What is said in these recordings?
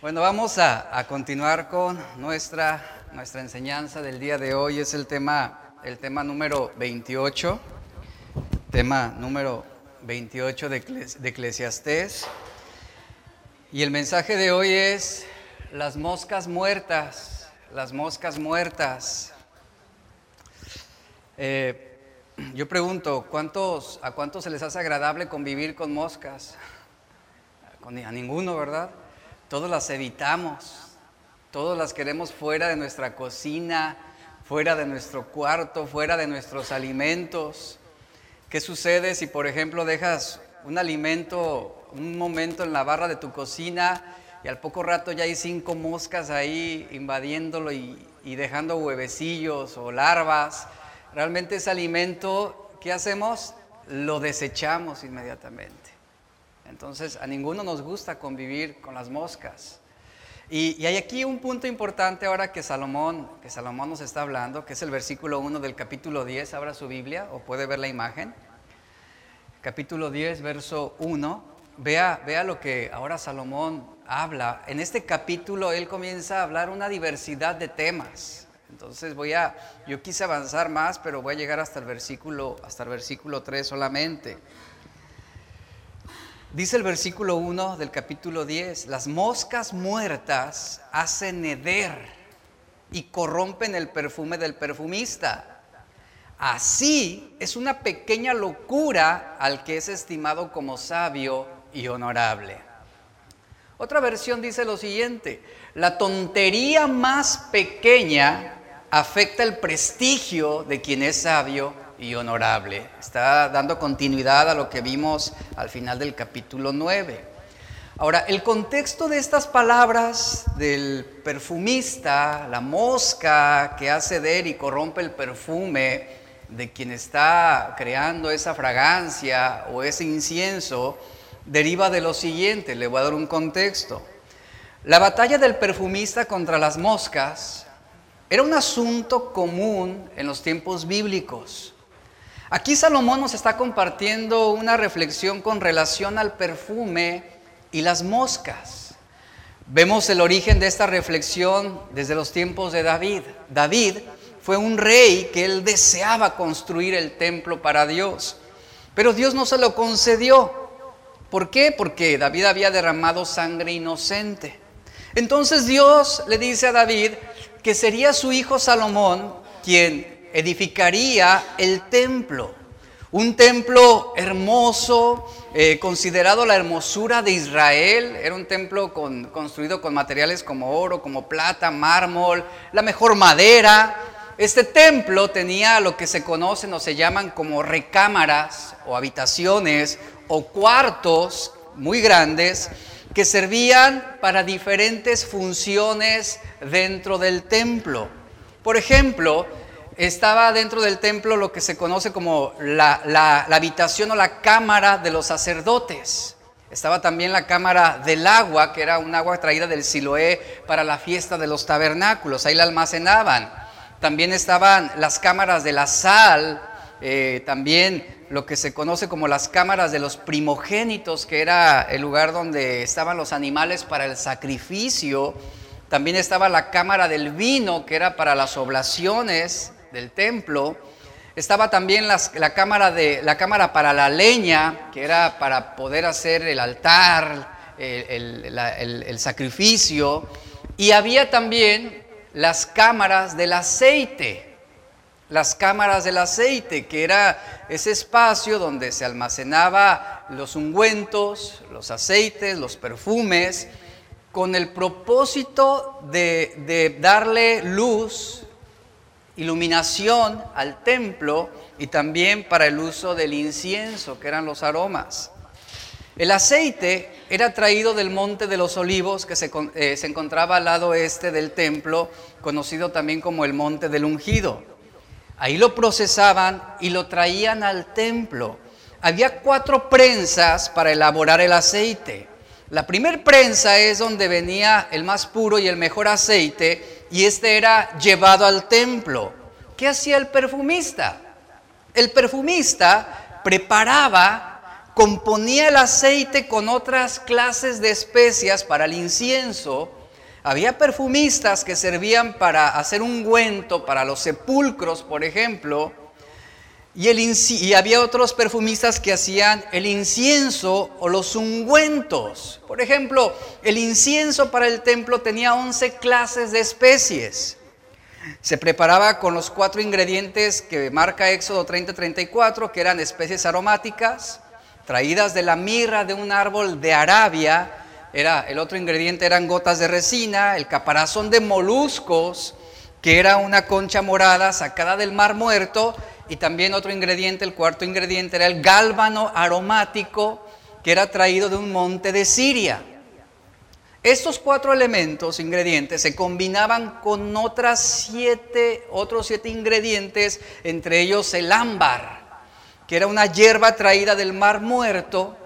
Bueno, vamos a, a continuar con nuestra, nuestra enseñanza del día de hoy. Es el tema, el tema número 28, tema número 28 de, de Eclesiastés. Y el mensaje de hoy es las moscas muertas, las moscas muertas. Eh, yo pregunto, ¿cuántos, ¿a cuántos se les hace agradable convivir con moscas? A ninguno, ¿verdad? Todos las evitamos, todos las queremos fuera de nuestra cocina, fuera de nuestro cuarto, fuera de nuestros alimentos. ¿Qué sucede si, por ejemplo, dejas un alimento un momento en la barra de tu cocina y al poco rato ya hay cinco moscas ahí invadiéndolo y, y dejando huevecillos o larvas? Realmente ese alimento, ¿qué hacemos? Lo desechamos inmediatamente. Entonces, a ninguno nos gusta convivir con las moscas. Y, hay aquí un punto importante ahora que Salomón, que Salomón nos está hablando, que es el versículo 1 del capítulo 10. Abra su Biblia o puede ver la imagen. Capítulo 10, verso 1. Vea, vea lo que ahora Salomón habla. En este capítulo él comienza a hablar una diversidad de temas. Entonces voy a, yo quise avanzar más, pero voy a llegar hasta el versículo, hasta el versículo 3 solamente. Dice el versículo 1 del capítulo 10, las moscas muertas hacen heder y corrompen el perfume del perfumista. Así es una pequeña locura al que es estimado como sabio y honorable. Otra versión dice lo siguiente, la tontería más pequeña afecta el prestigio de quien es sabio y honorable. Está dando continuidad a lo que vimos al final del capítulo 9. Ahora, el contexto de estas palabras del perfumista, la mosca que hace der y corrompe el perfume de quien está creando esa fragancia o ese incienso, deriva de lo siguiente, le voy a dar un contexto. La batalla del perfumista contra las moscas era un asunto común en los tiempos bíblicos. Aquí Salomón nos está compartiendo una reflexión con relación al perfume y las moscas. Vemos el origen de esta reflexión desde los tiempos de David. David fue un rey que él deseaba construir el templo para Dios, pero Dios no se lo concedió. ¿Por qué? Porque David había derramado sangre inocente. Entonces Dios le dice a David que sería su hijo Salomón quien edificaría el templo. Un templo hermoso, eh, considerado la hermosura de Israel. Era un templo con- construido con materiales como oro, como plata, mármol, la mejor madera. Este templo tenía lo que se conocen o se llaman como recámaras o habitaciones o cuartos muy grandes que servían para diferentes funciones dentro del templo. Por ejemplo, estaba dentro del templo lo que se conoce como la, la- habitación o la cámara de los sacerdotes. Estaba también la cámara del agua, que era un agua traída del Siloé para la fiesta de los tabernáculos, ahí la almacenaban. También estaban las cámaras de la sal, eh, también lo que se conoce como las cámaras de los primogénitos, que era el lugar donde estaban los animales para el sacrificio. También estaba la cámara del vino, que era para las oblaciones del templo. Estaba también la, cámara de, la cámara para la leña, que era para poder hacer el altar, el, el- el sacrificio. Y había también las cámaras del aceite las cámaras del aceite, que era ese espacio donde se almacenaba los ungüentos, los aceites, los perfumes, con el propósito de, de darle luz, iluminación al templo y también para el uso del incienso, que eran los aromas. El aceite era traído del monte de los olivos que se, eh, se encontraba al lado este del templo, conocido también como el monte del ungido. Ahí lo procesaban y lo traían al templo. Había cuatro prensas para elaborar el aceite. La primer prensa es donde venía el más puro y el mejor aceite y este era llevado al templo. ¿Qué hacía el perfumista? El perfumista preparaba componía el aceite con otras clases de especias para el incienso. Había perfumistas que servían para hacer ungüento para los sepulcros, por ejemplo, y, el y, había otros perfumistas que hacían el incienso o los ungüentos. Por ejemplo, el incienso para el templo tenía 11 clases de especies. Se preparaba con los cuatro ingredientes que marca Éxodo 30-34, que eran especies aromáticas, traídas de la mirra de un árbol de Arabia. Era, el otro ingrediente eran gotas de resina, el caparazón de moluscos, que era una concha morada sacada del mar muerto, y también otro ingrediente, el cuarto ingrediente era el gálbano aromático, que era traído de un monte de Siria. Estos cuatro elementos, ingredientes, se combinaban con otras siete, otros siete ingredientes, entre ellos el ámbar, que era una hierba traída del mar muerto,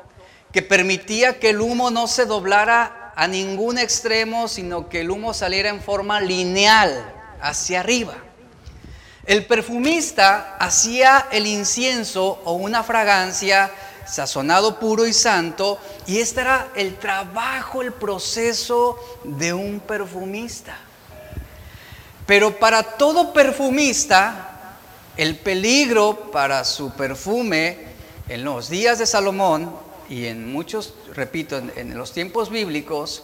que permitía que el humo no se doblara a ningún extremo, sino que el humo saliera en forma lineal hacia arriba. El perfumista hacía el incienso o una fragancia sazonado puro y santo, y este era el trabajo, el proceso de un perfumista. Pero para todo perfumista, el peligro para su perfume en los días de Salomón y en muchos, repito, en, los tiempos bíblicos,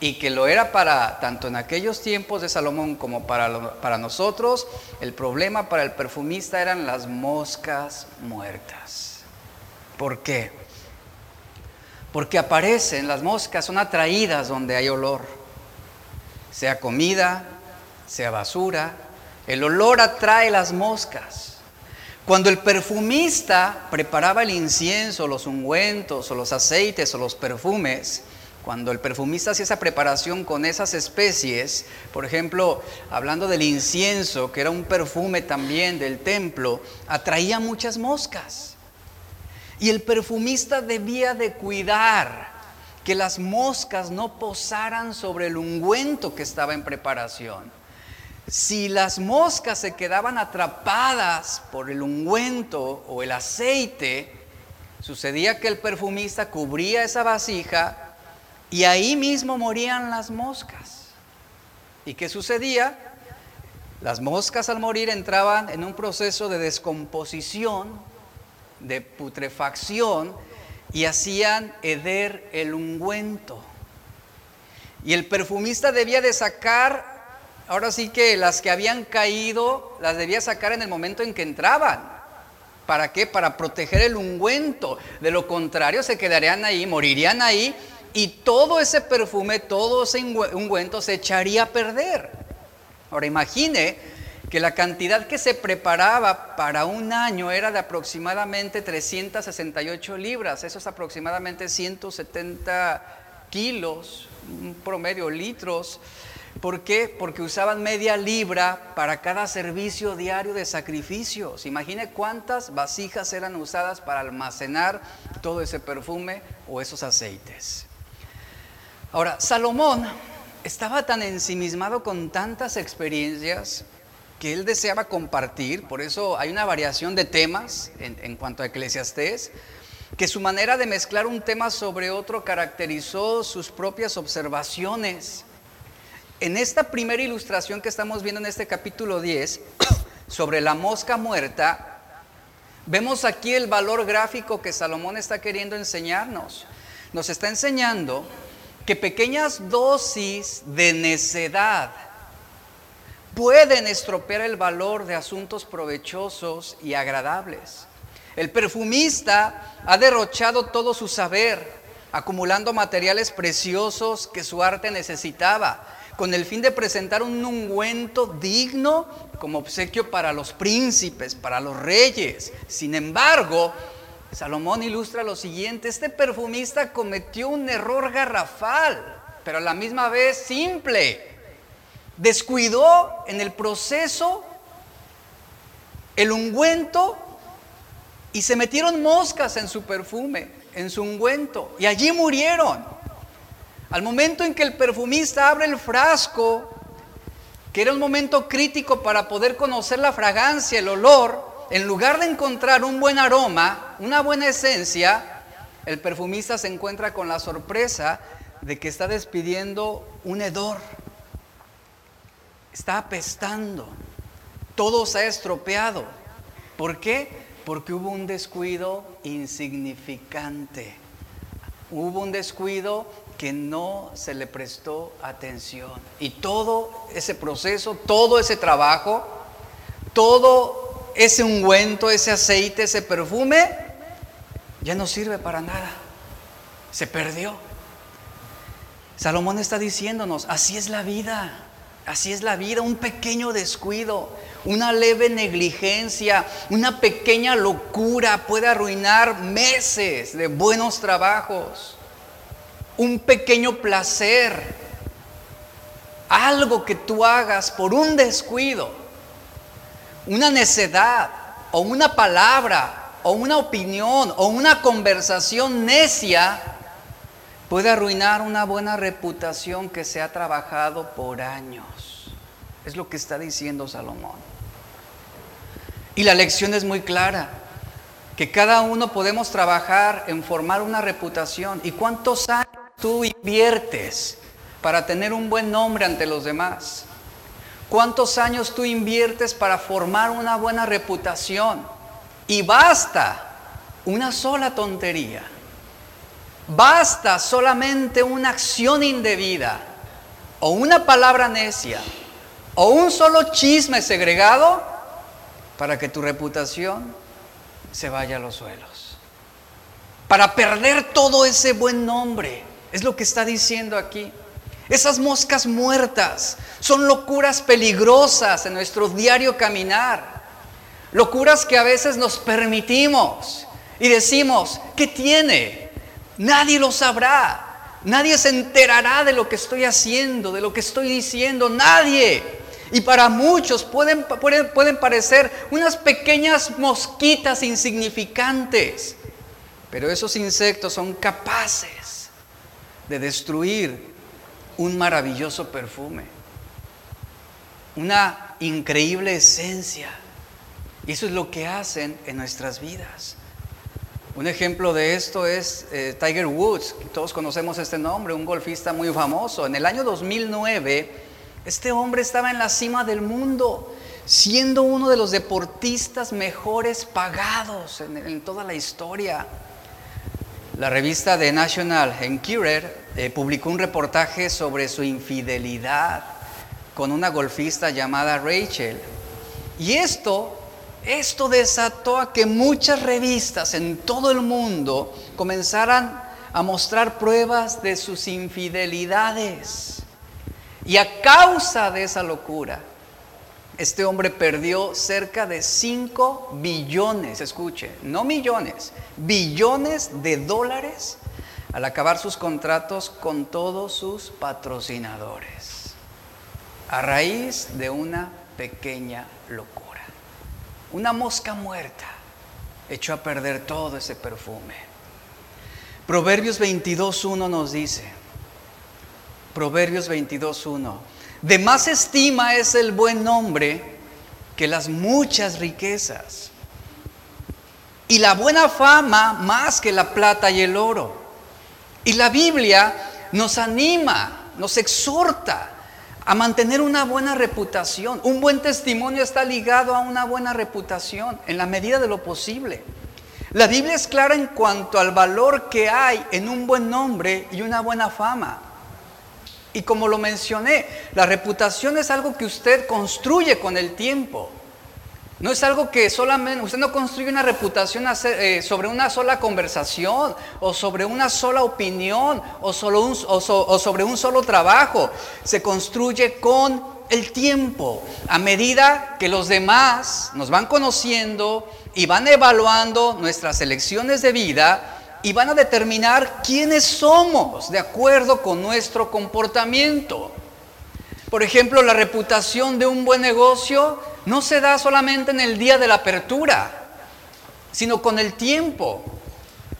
y que lo era para tanto en aquellos tiempos de Salomón como para, para nosotros, el problema para el perfumista eran las moscas muertas. ¿Por qué? Porque aparecen, las moscas son atraídas donde hay olor, sea comida, sea basura, el olor atrae las moscas. Cuando el perfumista preparaba el incienso, los ungüentos o los aceites o los perfumes, cuando el perfumista hacía esa preparación con esas especies, por ejemplo, hablando del incienso, que era un perfume también del templo, atraía muchas moscas. Y el perfumista debía de cuidar que las moscas no posaran sobre el ungüento que estaba en preparación. Si las moscas se quedaban atrapadas por el ungüento o el aceite, sucedía que el perfumista cubría esa vasija y ahí mismo morían las moscas. ¿Y qué sucedía? Las moscas al morir entraban en un proceso de descomposición de putrefacción y hacían heder el ungüento. Y el perfumista debía de sacar, ahora sí que las que habían caído, las debía sacar en el momento en que entraban. ¿Para qué? Para proteger el ungüento. De lo contrario, se quedarían ahí, morirían ahí y todo ese perfume, todo ese ungüento se echaría a perder. Ahora imagine que la cantidad que se preparaba para un año era de aproximadamente 368 libras, eso es aproximadamente 170 kilos, un promedio litros. ¿Por qué? Porque usaban media libra para cada servicio diario de sacrificios. Imagine cuántas vasijas eran usadas para almacenar todo ese perfume o esos aceites. Ahora, Salomón estaba tan ensimismado con tantas experiencias que él deseaba compartir, por eso hay una variación de temas en, cuanto a Eclesiastés, que su manera de mezclar un tema sobre otro caracterizó sus propias observaciones. En esta primera ilustración que estamos viendo en este capítulo 10, sobre la mosca muerta, vemos aquí el valor gráfico que Salomón está queriendo enseñarnos. Nos está enseñando que pequeñas dosis de necedad, pueden estropear el valor de asuntos provechosos y agradables. El perfumista ha derrochado todo su saber, acumulando materiales preciosos que su arte necesitaba, con el fin de presentar un ungüento digno como obsequio para los príncipes, para los reyes. Sin embargo, Salomón ilustra lo siguiente, este perfumista cometió un error garrafal, pero a la misma vez simple descuidó en el proceso el ungüento y se metieron moscas en su perfume, en su ungüento, y allí murieron. Al momento en que el perfumista abre el frasco, que era un momento crítico para poder conocer la fragancia, el olor, en lugar de encontrar un buen aroma, una buena esencia, el perfumista se encuentra con la sorpresa de que está despidiendo un hedor. Está apestando. Todo se ha estropeado. ¿Por qué? Porque hubo un descuido insignificante. Hubo un descuido que no se le prestó atención. Y todo ese proceso, todo ese trabajo, todo ese ungüento, ese aceite, ese perfume, ya no sirve para nada. Se perdió. Salomón está diciéndonos, así es la vida. Así es la vida, un pequeño descuido, una leve negligencia, una pequeña locura puede arruinar meses de buenos trabajos. Un pequeño placer, algo que tú hagas por un descuido, una necedad o una palabra o una opinión o una conversación necia puede arruinar una buena reputación que se ha trabajado por años. Es lo que está diciendo Salomón. Y la lección es muy clara, que cada uno podemos trabajar en formar una reputación. ¿Y cuántos años tú inviertes para tener un buen nombre ante los demás? ¿Cuántos años tú inviertes para formar una buena reputación? Y basta una sola tontería Basta solamente una acción indebida o una palabra necia o un solo chisme segregado para que tu reputación se vaya a los suelos. Para perder todo ese buen nombre. Es lo que está diciendo aquí. Esas moscas muertas son locuras peligrosas en nuestro diario caminar. Locuras que a veces nos permitimos y decimos, ¿qué tiene? Nadie lo sabrá. Nadie se enterará de lo que estoy haciendo, de lo que estoy diciendo. Nadie. Y para muchos pueden, pueden, parecer unas pequeñas mosquitas insignificantes. Pero esos insectos son capaces de destruir un maravilloso perfume. Una increíble esencia. Y eso es lo que hacen en nuestras vidas. Un ejemplo de esto es eh, Tiger Woods, todos conocemos este nombre, un golfista muy famoso. En el año 2009, este hombre estaba en la cima del mundo, siendo uno de los deportistas mejores pagados en, toda la historia. La revista The National Enquirer eh, publicó un reportaje sobre su infidelidad con una golfista llamada Rachel. Y esto esto desató a que muchas revistas en todo el mundo comenzaran a mostrar pruebas de sus infidelidades. Y a causa de esa locura, este hombre perdió cerca de 5 billones, escuche, no millones, billones de dólares al acabar sus contratos con todos sus patrocinadores, a raíz de una pequeña locura. Una mosca muerta echó a perder todo ese perfume. Proverbios 22.1 nos dice, Proverbios 22.1, de más estima es el buen nombre que las muchas riquezas, y la buena fama más que la plata y el oro. Y la Biblia nos anima, nos exhorta a mantener una buena reputación. Un buen testimonio está ligado a una buena reputación en la medida de lo posible. La Biblia es clara en cuanto al valor que hay en un buen nombre y una buena fama. Y como lo mencioné, la reputación es algo que usted construye con el tiempo. No es algo que solamente, usted no construye una reputación eh, sobre una sola conversación o sobre una sola opinión o, o sobre un solo trabajo. Se construye con el tiempo, a medida que los demás nos van conociendo y van evaluando nuestras elecciones de vida y van a determinar quiénes somos de acuerdo con nuestro comportamiento. Por ejemplo, la reputación de un buen negocio no se da solamente en el día de la apertura, sino con el tiempo.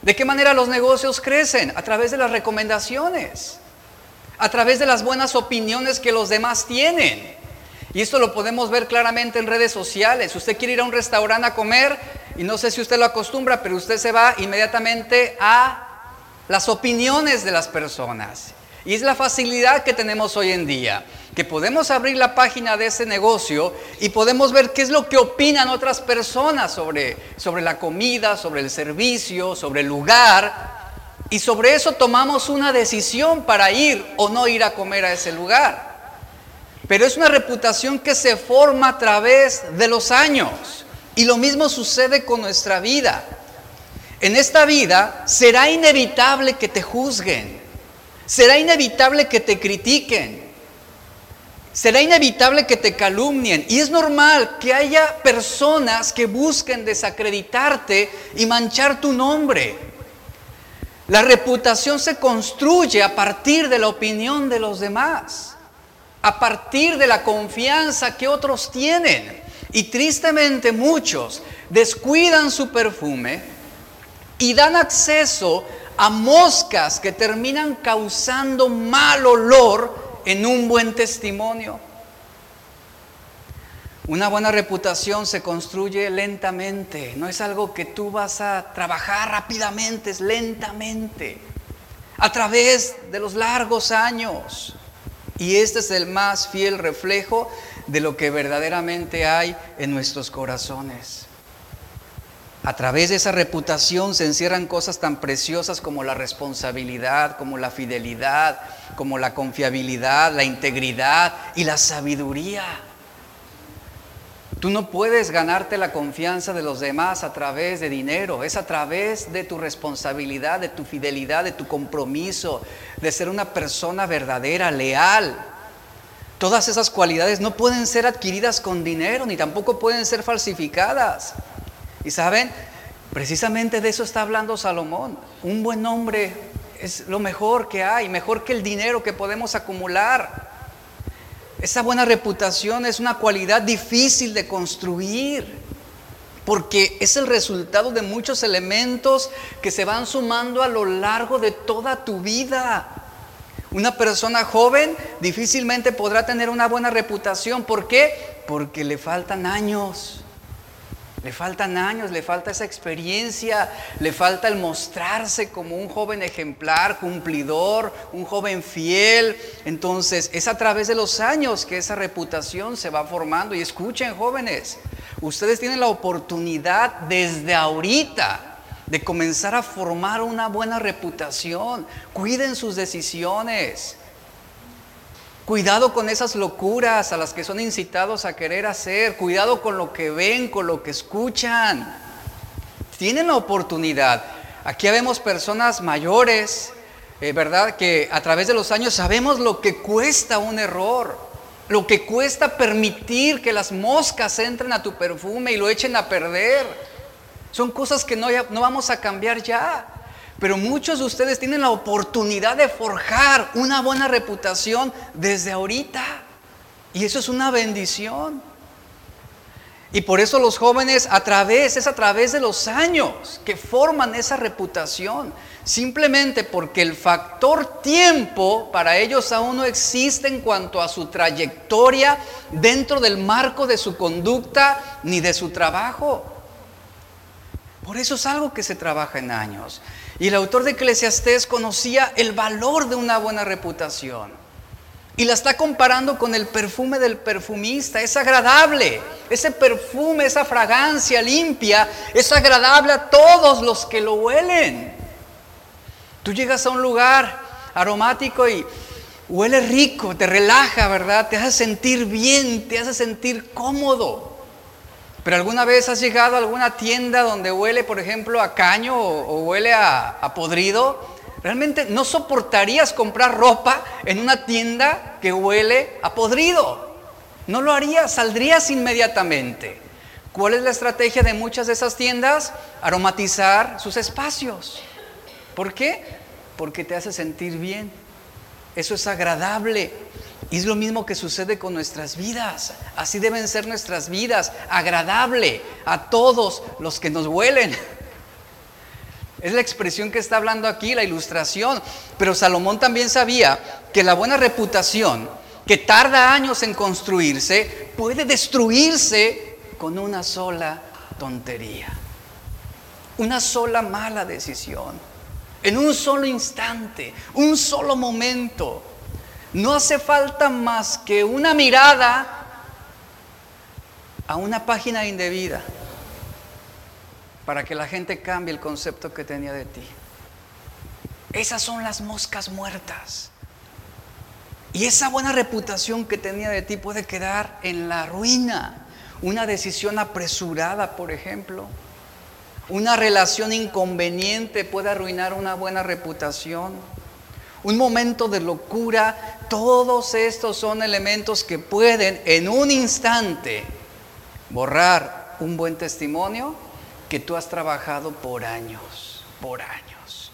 ¿De qué manera los negocios crecen? A través de las recomendaciones, a través de las buenas opiniones que los demás tienen. Y esto lo podemos ver claramente en redes sociales. Usted quiere ir a un restaurante a comer y no sé si usted lo acostumbra, pero usted se va inmediatamente a las opiniones de las personas. Y es la facilidad que tenemos hoy en día, que podemos abrir la página de ese negocio y podemos ver qué es lo que opinan otras personas sobre, sobre la comida, sobre el servicio, sobre el lugar. Y sobre eso tomamos una decisión para ir o no ir a comer a ese lugar. Pero es una reputación que se forma a través de los años. Y lo mismo sucede con nuestra vida. En esta vida será inevitable que te juzguen. Será inevitable que te critiquen. Será inevitable que te calumnien. Y es normal que haya personas que busquen desacreditarte y manchar tu nombre. La reputación se construye a partir de la opinión de los demás, a partir de la confianza que otros tienen. Y tristemente muchos descuidan su perfume y dan acceso a moscas que terminan causando mal olor en un buen testimonio. Una buena reputación se construye lentamente, no es algo que tú vas a trabajar rápidamente, es lentamente, a través de los largos años. Y este es el más fiel reflejo de lo que verdaderamente hay en nuestros corazones. A través de esa reputación se encierran cosas tan preciosas como la responsabilidad, como la fidelidad, como la confiabilidad, la integridad y la sabiduría. Tú no puedes ganarte la confianza de los demás a través de dinero, es a través de tu responsabilidad, de tu fidelidad, de tu compromiso, de ser una persona verdadera, leal. Todas esas cualidades no pueden ser adquiridas con dinero, ni tampoco pueden ser falsificadas. Y saben, precisamente de eso está hablando Salomón. Un buen hombre es lo mejor que hay, mejor que el dinero que podemos acumular. Esa buena reputación es una cualidad difícil de construir, porque es el resultado de muchos elementos que se van sumando a lo largo de toda tu vida. Una persona joven difícilmente podrá tener una buena reputación. ¿Por qué? Porque le faltan años. Le faltan años, le falta esa experiencia, le falta el mostrarse como un joven ejemplar, cumplidor, un joven fiel. Entonces es a través de los años que esa reputación se va formando. Y escuchen jóvenes, ustedes tienen la oportunidad desde ahorita de comenzar a formar una buena reputación. Cuiden sus decisiones. Cuidado con esas locuras a las que son incitados a querer hacer. Cuidado con lo que ven, con lo que escuchan. Tienen la oportunidad. Aquí vemos personas mayores, eh, ¿verdad? Que a través de los años sabemos lo que cuesta un error. Lo que cuesta permitir que las moscas entren a tu perfume y lo echen a perder. Son cosas que no, no vamos a cambiar ya. Pero muchos de ustedes tienen la oportunidad de forjar una buena reputación desde ahorita. Y eso es una bendición. Y por eso los jóvenes a través, es a través de los años que forman esa reputación. Simplemente porque el factor tiempo para ellos aún no existe en cuanto a su trayectoria dentro del marco de su conducta ni de su trabajo. Por eso es algo que se trabaja en años. Y el autor de Eclesiastés conocía el valor de una buena reputación. Y la está comparando con el perfume del perfumista. Es agradable. Ese perfume, esa fragancia limpia, es agradable a todos los que lo huelen. Tú llegas a un lugar aromático y huele rico, te relaja, ¿verdad? Te hace sentir bien, te hace sentir cómodo. Pero alguna vez has llegado a alguna tienda donde huele, por ejemplo, a caño o, huele a, podrido. Realmente no soportarías comprar ropa en una tienda que huele a podrido. No lo harías, saldrías inmediatamente. ¿Cuál es la estrategia de muchas de esas tiendas? Aromatizar sus espacios. ¿Por qué? Porque te hace sentir bien. Eso es agradable. Y es lo mismo que sucede con nuestras vidas. Así deben ser nuestras vidas, agradable a todos los que nos huelen. Es la expresión que está hablando aquí, la ilustración. Pero Salomón también sabía que la buena reputación, que tarda años en construirse, puede destruirse con una sola tontería, una sola mala decisión. en un solo instante, un solo momento. No hace falta más que una mirada a una página indebida para que la gente cambie el concepto que tenía de ti. Esas son las moscas muertas. Y esa buena reputación que tenía de ti puede quedar en la ruina. Una decisión apresurada, por ejemplo. Una relación inconveniente puede arruinar una buena reputación. Un momento de locura. Todos estos son elementos que pueden en un instante borrar un buen testimonio que tú has trabajado por años, por años.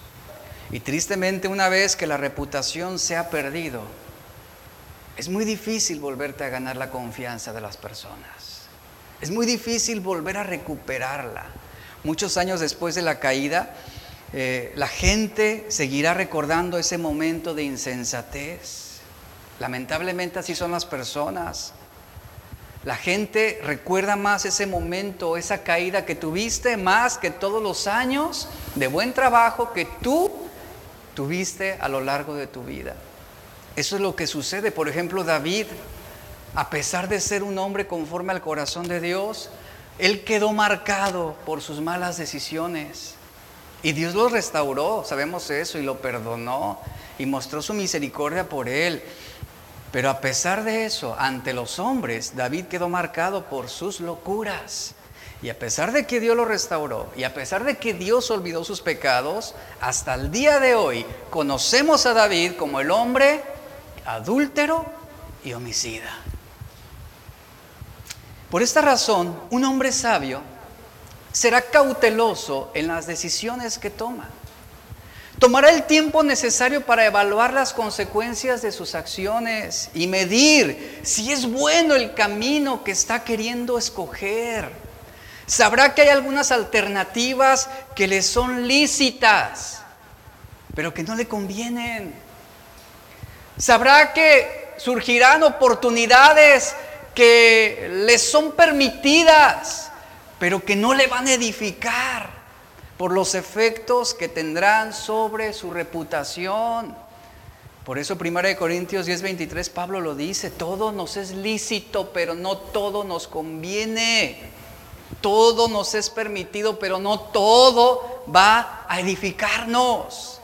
Y tristemente una vez que la reputación se ha perdido, es muy difícil volverte a ganar la confianza de las personas. Es muy difícil volver a recuperarla. Muchos años después de la caída, eh, la gente seguirá recordando ese momento de insensatez. Lamentablemente así son las personas. La gente recuerda más ese momento, esa caída que tuviste, más que todos los años de buen trabajo que tú tuviste a lo largo de tu vida. Eso es lo que sucede. Por ejemplo, David, a pesar de ser un hombre conforme al corazón de Dios, él quedó marcado por sus malas decisiones. Y Dios lo restauró, sabemos eso, y lo perdonó, y mostró su misericordia por él. Pero a pesar de eso, ante los hombres, David quedó marcado por sus locuras. Y a pesar de que Dios lo restauró, y a pesar de que Dios olvidó sus pecados, hasta el día de hoy conocemos a David como el hombre adúltero y homicida. Por esta razón, un hombre sabio será cauteloso en las decisiones que toma. Tomará el tiempo necesario para evaluar las consecuencias de sus acciones y medir si es bueno el camino que está queriendo escoger. Sabrá que hay algunas alternativas que le son lícitas, pero que no le convienen. Sabrá que surgirán oportunidades que le son permitidas, pero que no le van a edificar por los efectos que tendrán sobre su reputación. Por eso 1 Corintios 10:23 Pablo lo dice, todo nos es lícito, pero no todo nos conviene. Todo nos es permitido, pero no todo va a edificarnos.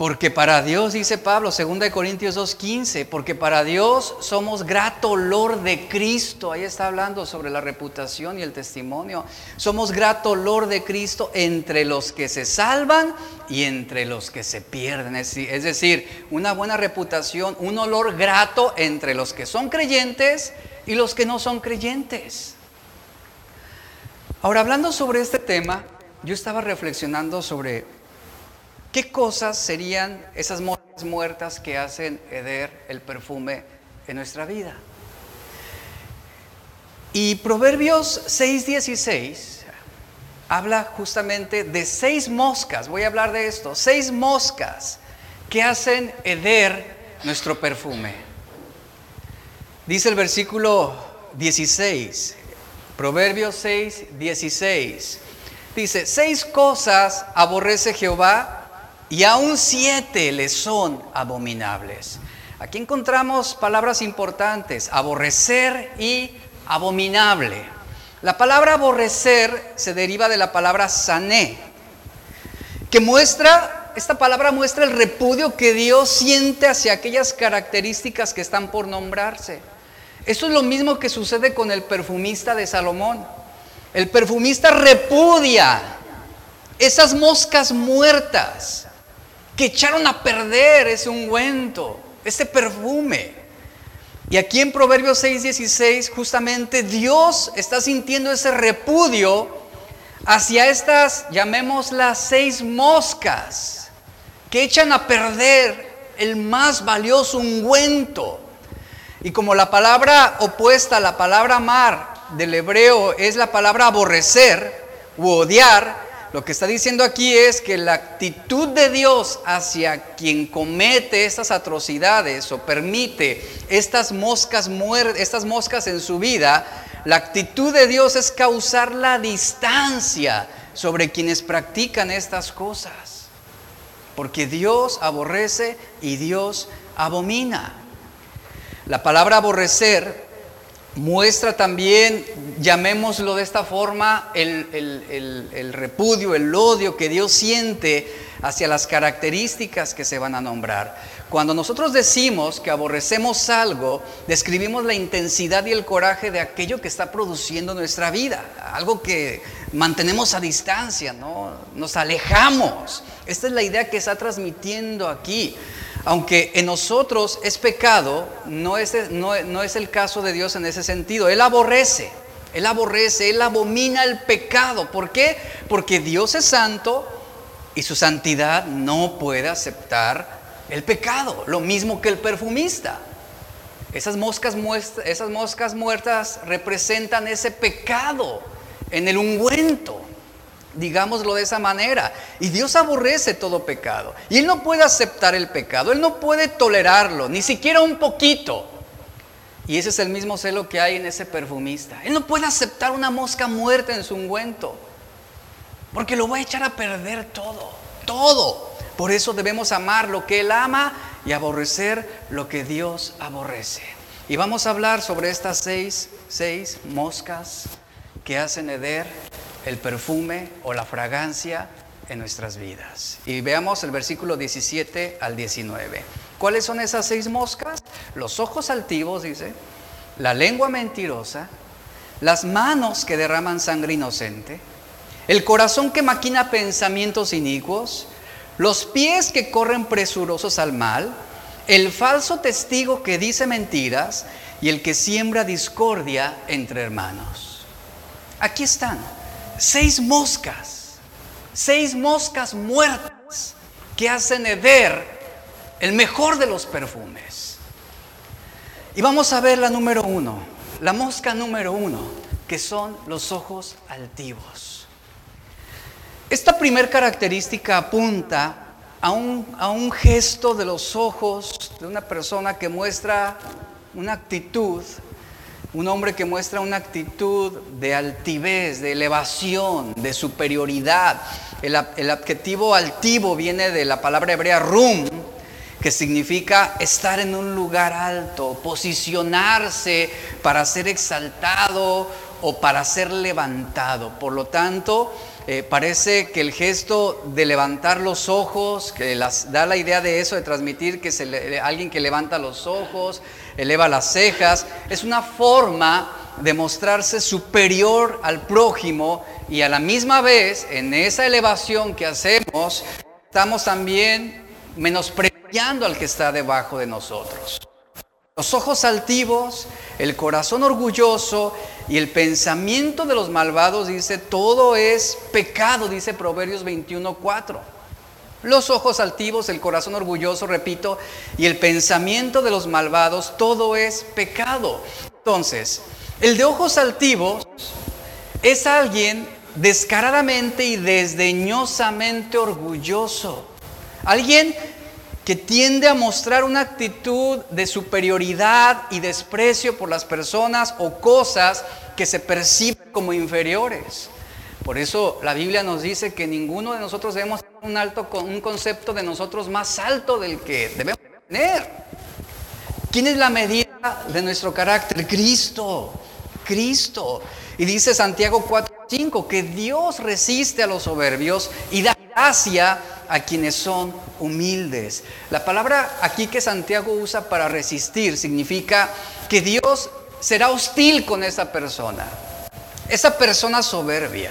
Porque para Dios, dice Pablo, 2 Corintios 2.15, porque para Dios somos grato olor de Cristo. Ahí está hablando sobre la reputación y el testimonio. Somos grato olor de Cristo entre los que se salvan y entre los que se pierden. Es decir, una buena reputación, un olor grato entre los que son creyentes y los que no son creyentes. Ahora, hablando sobre este tema, yo estaba reflexionando sobre ¿Qué cosas serían esas moscas muertas que hacen heder el perfume en nuestra vida? Y Proverbios 6:16 habla justamente de seis moscas, voy a hablar de esto, seis moscas que hacen heder nuestro perfume. Dice el versículo 16, Proverbios 6:16, dice, seis cosas aborrece Jehová y aún siete le son abominables. Aquí encontramos palabras importantes, aborrecer y abominable. La palabra aborrecer se deriva de la palabra sané, que muestra, esta palabra muestra el repudio que Dios siente hacia aquellas características que están por nombrarse. Esto es lo mismo que sucede con el perfumista de Salomón. El perfumista repudia esas moscas muertas que echaron a perder ese ungüento, ese perfume. Y aquí en Proverbios 6:16 justamente Dios está sintiendo ese repudio hacia estas, llamémoslas seis moscas, que echan a perder el más valioso ungüento. Y como la palabra opuesta a la palabra amar del hebreo es la palabra aborrecer u odiar, lo que está diciendo aquí es que la actitud de Dios hacia quien comete estas atrocidades o permite estas moscas estas moscas en su vida, la actitud de Dios es causar la distancia sobre quienes practican estas cosas. Porque Dios aborrece y Dios abomina. La palabra aborrecer muestra también, llamémoslo de esta forma, el, repudio, el odio que Dios siente hacia las características que se van a nombrar. Cuando nosotros decimos que aborrecemos algo, describimos la intensidad y el coraje de aquello que está produciendo nuestra vida, algo que mantenemos a distancia, ¿no? nos alejamos. Esta es la idea que está transmitiendo aquí. Aunque en nosotros es pecado, no es, no, es el caso de Dios en ese sentido. Él aborrece, Él aborrece, Él abomina el pecado. ¿Por qué? Porque Dios es santo y su santidad no puede aceptar el pecado, lo mismo que el perfumista. Esas moscas, esas moscas muertas representan ese pecado en el ungüento digámoslo de esa manera. Y Dios aborrece todo pecado. Y Él no puede aceptar el pecado, Él no puede tolerarlo, ni siquiera un poquito. Y ese es el mismo celo que hay en ese perfumista. Él no puede aceptar una mosca muerta en su ungüento, porque lo va a echar a perder todo, todo. Por eso debemos amar lo que Él ama y aborrecer lo que Dios aborrece. Y vamos a hablar sobre estas seis, seis moscas que hacen heder el perfume o la fragancia en nuestras vidas. Y veamos el versículo 17 al 19. ¿Cuáles son esas seis moscas? Los ojos altivos, dice, la lengua mentirosa, las manos que derraman sangre inocente, el corazón que maquina pensamientos inicuos, los pies que corren presurosos al mal, el falso testigo que dice mentiras y el que siembra discordia entre hermanos. Aquí están seis moscas, seis moscas muertas que hacen heder el mejor de los perfumes. Y vamos a ver la número uno, la mosca número uno, que son los ojos altivos. Esta primer característica apunta a un, a un gesto de los ojos de una persona que muestra una actitud un hombre que muestra una actitud de altivez, de elevación, de superioridad. El, adjetivo altivo viene de la palabra hebrea rum, que significa estar en un lugar alto, posicionarse para ser exaltado o para ser levantado. Por lo tanto, eh, parece que el gesto de levantar los ojos, que da la idea de eso, de transmitir que se alguien que levanta los ojos, eleva las cejas, es una forma de mostrarse superior al prójimo y a la misma vez en esa elevación que hacemos estamos también menospreciando al que está debajo de nosotros. Los ojos altivos, el corazón orgulloso y el pensamiento de los malvados, dice, todo es pecado, dice Proverbios 21.4. Los ojos altivos, el corazón orgulloso, repito, y el pensamiento de los malvados, todo es pecado. Entonces, el de ojos altivos es alguien descaradamente y desdeñosamente orgulloso. Alguien que tiende a mostrar una actitud de superioridad y desprecio por las personas o cosas que se perciben como inferiores. Por eso la Biblia nos dice que ninguno de nosotros debemos tener un, alto, un concepto de nosotros más alto del que debemos tener. ¿Quién es la medida de nuestro carácter? Cristo. Cristo. Y dice Santiago 4:5 que Dios resiste a los soberbios y da gracia a quienes son humildes. La palabra aquí que Santiago usa para resistir significa que Dios será hostil con esa persona, esa persona soberbia.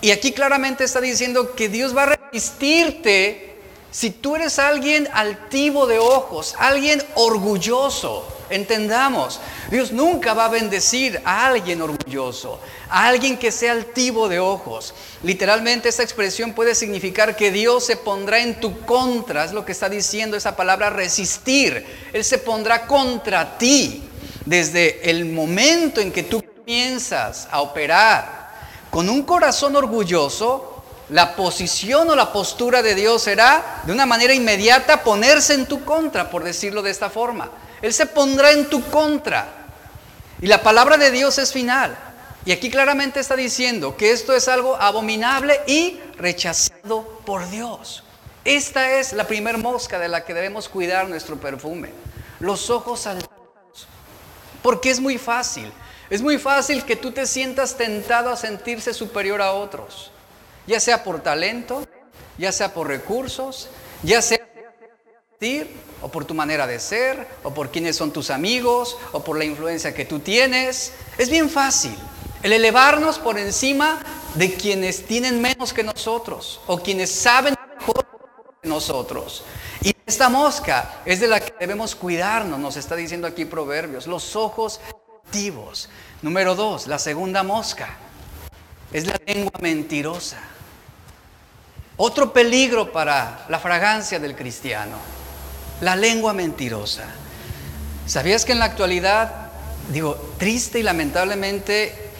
Y aquí claramente está diciendo que Dios va a resistirte si tú eres alguien altivo de ojos, alguien orgulloso. Entendamos, Dios nunca va a bendecir a alguien orgulloso, a alguien que sea altivo de ojos. Literalmente esta expresión puede significar que Dios se pondrá en tu contra, es lo que está diciendo esa palabra resistir. Él se pondrá contra ti desde el momento en que tú comienzas a operar con un corazón orgulloso, la posición o la postura de Dios será de una manera inmediata ponerse en tu contra, por decirlo de esta forma. Él se pondrá en tu contra. Y la palabra de Dios es final. Y aquí claramente está diciendo que esto es algo abominable y rechazado por Dios. Esta es la primer mosca de la que debemos cuidar nuestro perfume. Los ojos saltados. Porque es muy fácil. Es muy fácil que tú te sientas tentado a sentirse superior a otros. Ya sea por talento, ya sea por recursos, ya sea o por tu manera de ser, o por quiénes son tus amigos, o por la influencia que tú tienes. Es bien fácil el elevarnos por encima de quienes tienen menos que nosotros, o quienes saben mejor que nosotros. Y esta mosca es de la que debemos cuidarnos, nos está diciendo aquí Proverbios, los ojos activos. Número dos, la segunda mosca es la lengua mentirosa. Otro peligro para la fragancia del cristiano la lengua mentirosa. ¿Sabías que en la actualidad, digo, triste y lamentablemente,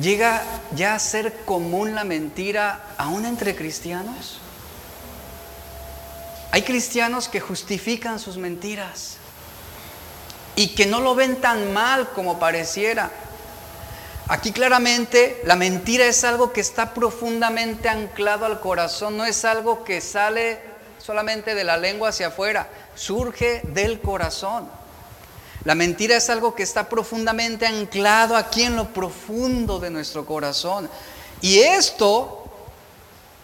llega ya a ser común la mentira aún entre cristianos? Hay cristianos que justifican sus mentiras y que no lo ven tan mal como pareciera. Aquí claramente la mentira es algo que está profundamente anclado al corazón, no es algo que sale solamente de la lengua hacia afuera, surge del corazón. La mentira es algo que está profundamente anclado aquí en lo profundo de nuestro corazón. Y esto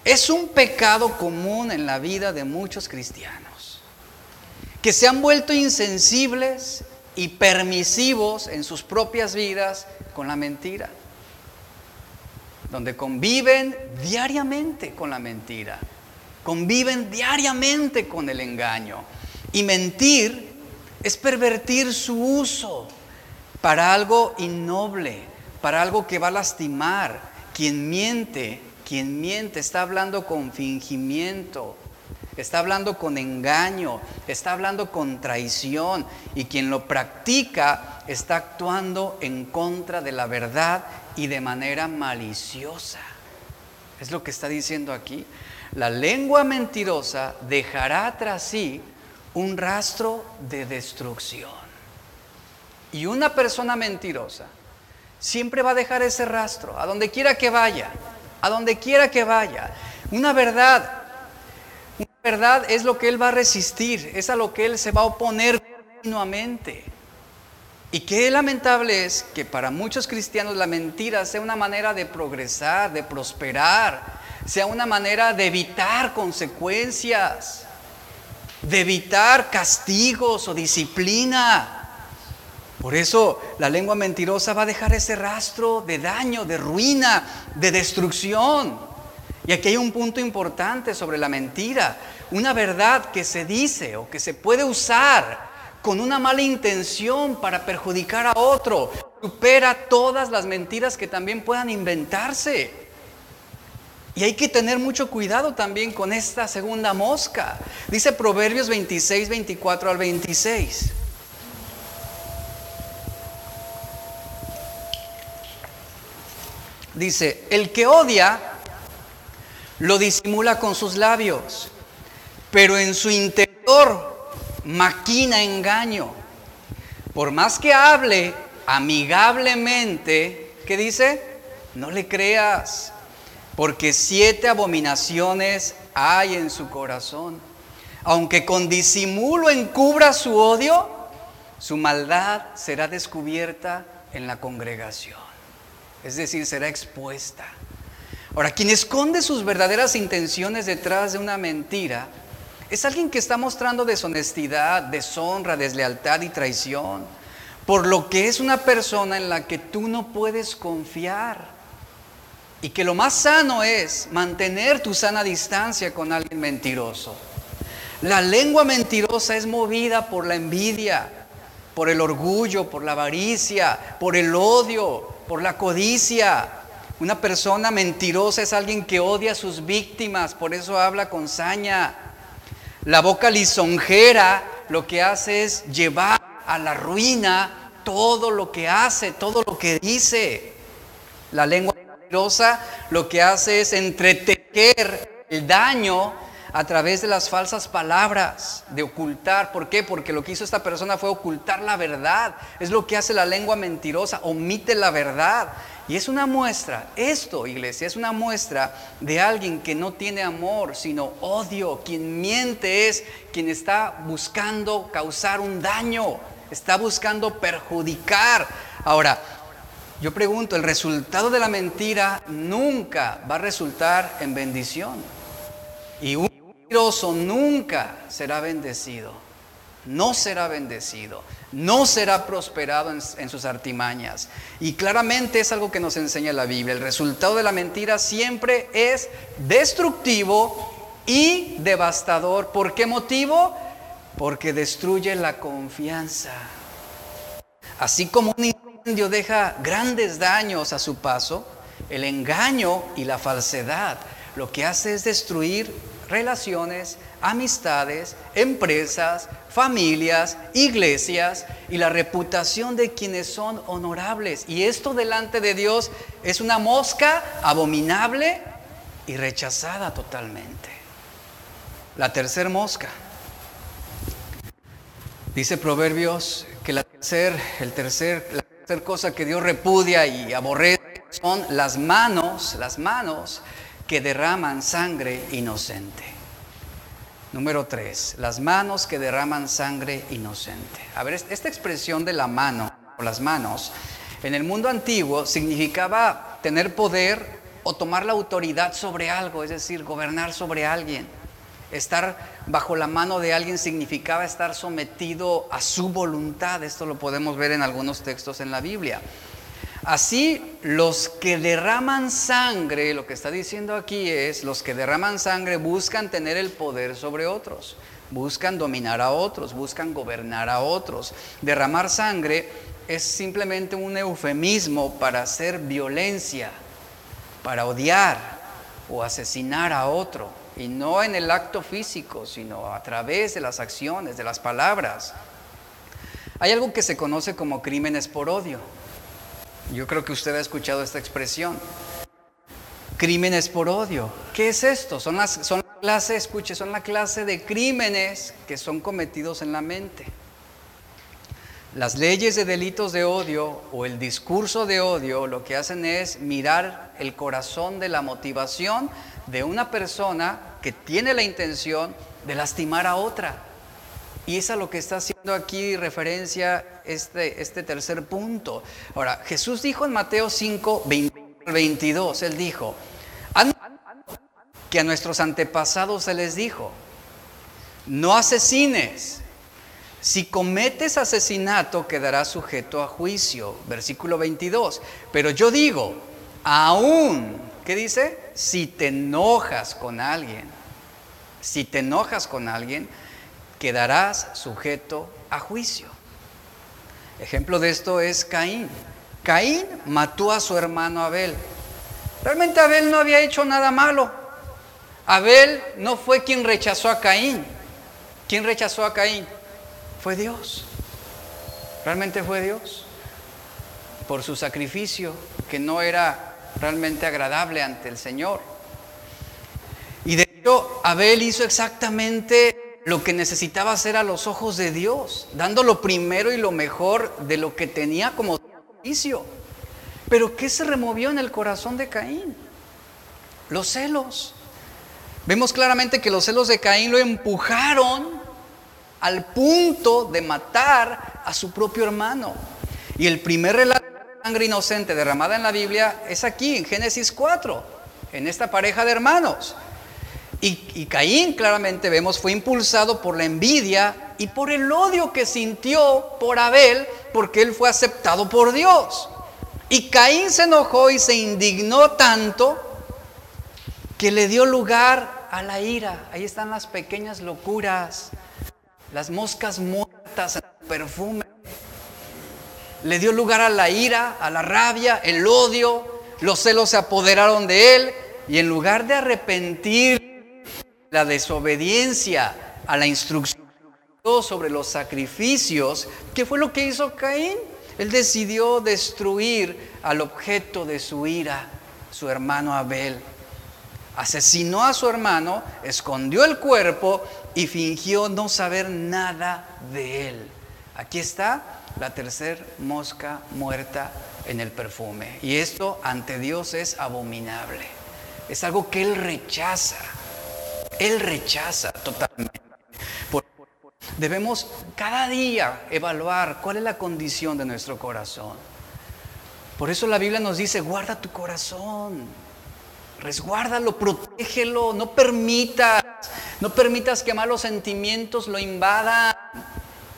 es un pecado común en la vida de muchos cristianos, que se han vuelto insensibles y permisivos en sus propias vidas con la mentira, donde conviven diariamente con la mentira, conviven diariamente con el engaño. Y mentir es pervertir su uso para algo innoble, para algo que va a lastimar. Quien miente, quien miente está hablando con fingimiento, está hablando con engaño, está hablando con traición y quien lo practica está actuando en contra de la verdad y de manera maliciosa. Es lo que está diciendo aquí. La lengua mentirosa dejará tras sí un rastro de destrucción. Y una persona mentirosa siempre va a dejar ese rastro, a donde quiera que vaya, a donde quiera que vaya. Una verdad, una verdad es lo que él va a resistir, es a lo que él se va a oponer continuamente. Y qué lamentable es que para muchos cristianos la mentira sea una manera de progresar, de prosperar, sea una manera de evitar consecuencias de evitar castigos o disciplina. Por eso la lengua mentirosa va a dejar ese rastro de daño, de ruina, de destrucción. Y aquí hay un punto importante sobre la mentira. Una verdad que se dice o que se puede usar con una mala intención para perjudicar a otro supera todas las mentiras que también puedan inventarse. Y hay que tener mucho cuidado también con esta segunda mosca. Dice Proverbios 26, 24 al 26. Dice, el que odia lo disimula con sus labios, pero en su interior maquina engaño. Por más que hable amigablemente, ¿qué dice? No le creas porque siete abominaciones hay en su corazón. Aunque con disimulo encubra su odio, su maldad será descubierta en la congregación. Es decir, será expuesta. Ahora, quien esconde sus verdaderas intenciones detrás de una mentira es alguien que está mostrando deshonestidad, deshonra, deslealtad y traición, por lo que es una persona en la que tú no puedes confiar. Y que lo más sano es mantener tu sana distancia con alguien mentiroso. La lengua mentirosa es movida por la envidia, por el orgullo, por la avaricia, por el odio, por la codicia. Una persona mentirosa es alguien que odia a sus víctimas, por eso habla con saña. La boca lisonjera lo que hace es llevar a la ruina todo lo que hace, todo lo que dice. La lengua lo que hace es entretejer el daño a través de las falsas palabras, de ocultar. ¿Por qué? Porque lo que hizo esta persona fue ocultar la verdad. Es lo que hace la lengua mentirosa, omite la verdad. Y es una muestra, esto iglesia, es una muestra de alguien que no tiene amor, sino odio. Quien miente es quien está buscando causar un daño, está buscando perjudicar. Ahora, yo pregunto, el resultado de la mentira nunca va a resultar en bendición. Y un mentiroso nunca será bendecido. No será bendecido. No será prosperado en, sus artimañas. Y claramente es algo que nos enseña la Biblia. El resultado de la mentira siempre es destructivo y devastador. ¿Por qué motivo? Porque destruye la confianza. Así como un incendio deja grandes daños a su paso, el engaño y la falsedad lo que hace es destruir relaciones, amistades, empresas, familias, iglesias y la reputación de quienes son honorables. Y esto delante de Dios es una mosca abominable y rechazada totalmente. La tercera mosca. Dice Proverbios que la tercer, el tercer, tercera cosa que Dios repudia y aborrece son las manos, las manos que derraman sangre inocente. Número tres, las manos que derraman sangre inocente. A ver, esta expresión de la mano o las manos en el mundo antiguo significaba tener poder o tomar la autoridad sobre algo, es decir, gobernar sobre alguien. Estar bajo la mano de alguien significaba estar sometido a su voluntad. Esto lo podemos ver en algunos textos en la Biblia. Así, los que derraman sangre, lo que está diciendo aquí es, los que derraman sangre buscan tener el poder sobre otros, buscan dominar a otros, buscan gobernar a otros. Derramar sangre es simplemente un eufemismo para hacer violencia, para odiar o asesinar a otro y no en el acto físico, sino a través de las acciones, de las palabras. Hay algo que se conoce como crímenes por odio. Yo creo que usted ha escuchado esta expresión. Crímenes por odio. ¿Qué es esto? Son las, son la clase, escuche, son la clase de crímenes que son cometidos en la mente. Las leyes de delitos de odio o el discurso de odio lo que hacen es mirar el corazón de la motivación de una persona que tiene la intención de lastimar a otra. Y es a lo que está haciendo aquí referencia este, este tercer punto. Ahora, Jesús dijo en Mateo 5, 22, Él dijo, que a nuestros antepasados se les dijo, no asesines. Si cometes asesinato quedarás sujeto a juicio. Versículo 22. Pero yo digo, aún ¿Qué dice? Si te enojas con alguien, si te enojas con alguien, quedarás sujeto a juicio. Ejemplo de esto es Caín. Caín mató a su hermano Abel. Realmente Abel no había hecho nada malo. Abel no fue quien rechazó a Caín. ¿Quién rechazó a Caín? Fue Dios. Realmente fue Dios. Por su sacrificio, que no era realmente agradable ante el Señor. Y de hecho, Abel hizo exactamente lo que necesitaba hacer a los ojos de Dios, dando lo primero y lo mejor de lo que tenía como servicio. Pero ¿qué se removió en el corazón de Caín? Los celos. Vemos claramente que los celos de Caín lo empujaron al punto de matar a su propio hermano. Y el primer relato sangre inocente derramada en la Biblia es aquí, en Génesis 4, en esta pareja de hermanos. Y, Caín, claramente vemos, fue impulsado por la envidia y por el odio que sintió por Abel, porque él fue aceptado por Dios. Y Caín se enojó y se indignó tanto que le dio lugar a la ira. Ahí están las pequeñas locuras, las moscas muertas, el perfume le dio lugar a la ira, a la rabia, el odio, los celos se apoderaron de él y en lugar de arrepentir la desobediencia a la instrucción sobre los sacrificios, ¿qué fue lo que hizo Caín? Él decidió destruir al objeto de su ira, su hermano Abel. asesinó a su hermano, escondió el cuerpo y fingió no saber nada de él. Aquí está la tercera mosca muerta en el perfume. Y esto ante Dios es abominable. Es algo que Él rechaza. Él rechaza totalmente. debemos cada día evaluar cuál es la condición de nuestro corazón. Por eso la Biblia nos dice, guarda tu corazón, resguárdalo, protégelo, no permitas, no permitas que malos sentimientos lo invadan,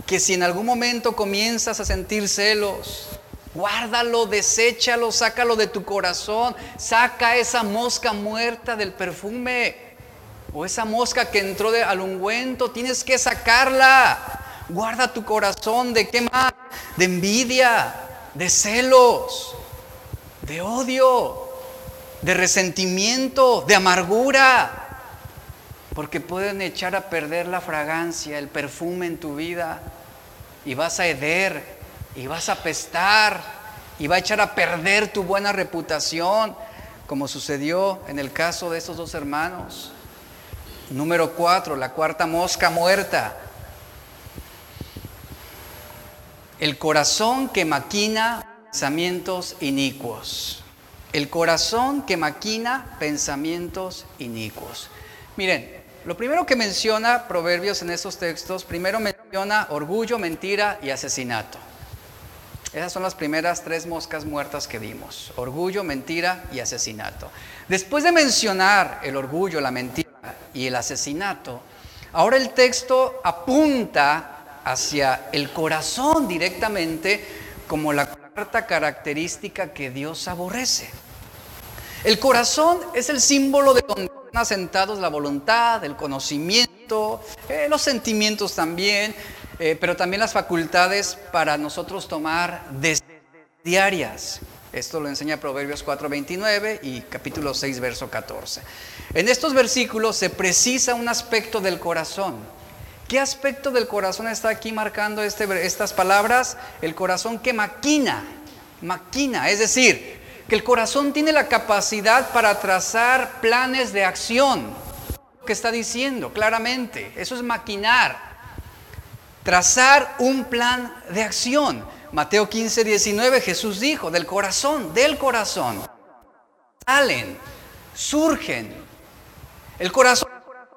que si en algún momento comienzas a sentir celos, guárdalo, deséchalo, sácalo de tu corazón, saca esa mosca muerta del perfume o esa mosca que entró de, al ungüento, tienes que sacarla. Guarda tu corazón de qué más? De envidia, de celos, de odio, de resentimiento, de amargura. Porque pueden echar a perder la fragancia, el perfume en tu vida. Y vas a heder, y vas a apestar, y va a echar a perder tu buena reputación, como sucedió en el caso de estos dos hermanos. Número cuatro, la cuarta mosca muerta. El corazón que maquina pensamientos inicuos. El corazón que maquina pensamientos inicuos. Miren, lo primero que menciona Proverbios en esos textos, primero menciona orgullo, mentira y asesinato. Esas son las primeras tres moscas muertas que vimos. Orgullo, mentira y asesinato. Después de mencionar el orgullo, la mentira y el asesinato, ahora el texto apunta hacia el corazón directamente como la cuarta característica que Dios aborrece. El corazón es el símbolo de asentados la voluntad, el conocimiento, eh, los sentimientos también, eh, pero también las facultades para nosotros tomar decisiones diarias. Esto lo enseña Proverbios 4:29 y capítulo 6, verso 14. En estos versículos se precisa un aspecto del corazón. ¿Qué aspecto del corazón está aquí marcando este, estas palabras? El corazón que maquina, maquina, es decir, que el corazón tiene la capacidad para trazar planes de acción. Lo que está diciendo claramente, eso es maquinar, trazar un plan de acción. Mateo 15, 19, Jesús dijo, del corazón, del corazón, salen, surgen. El corazón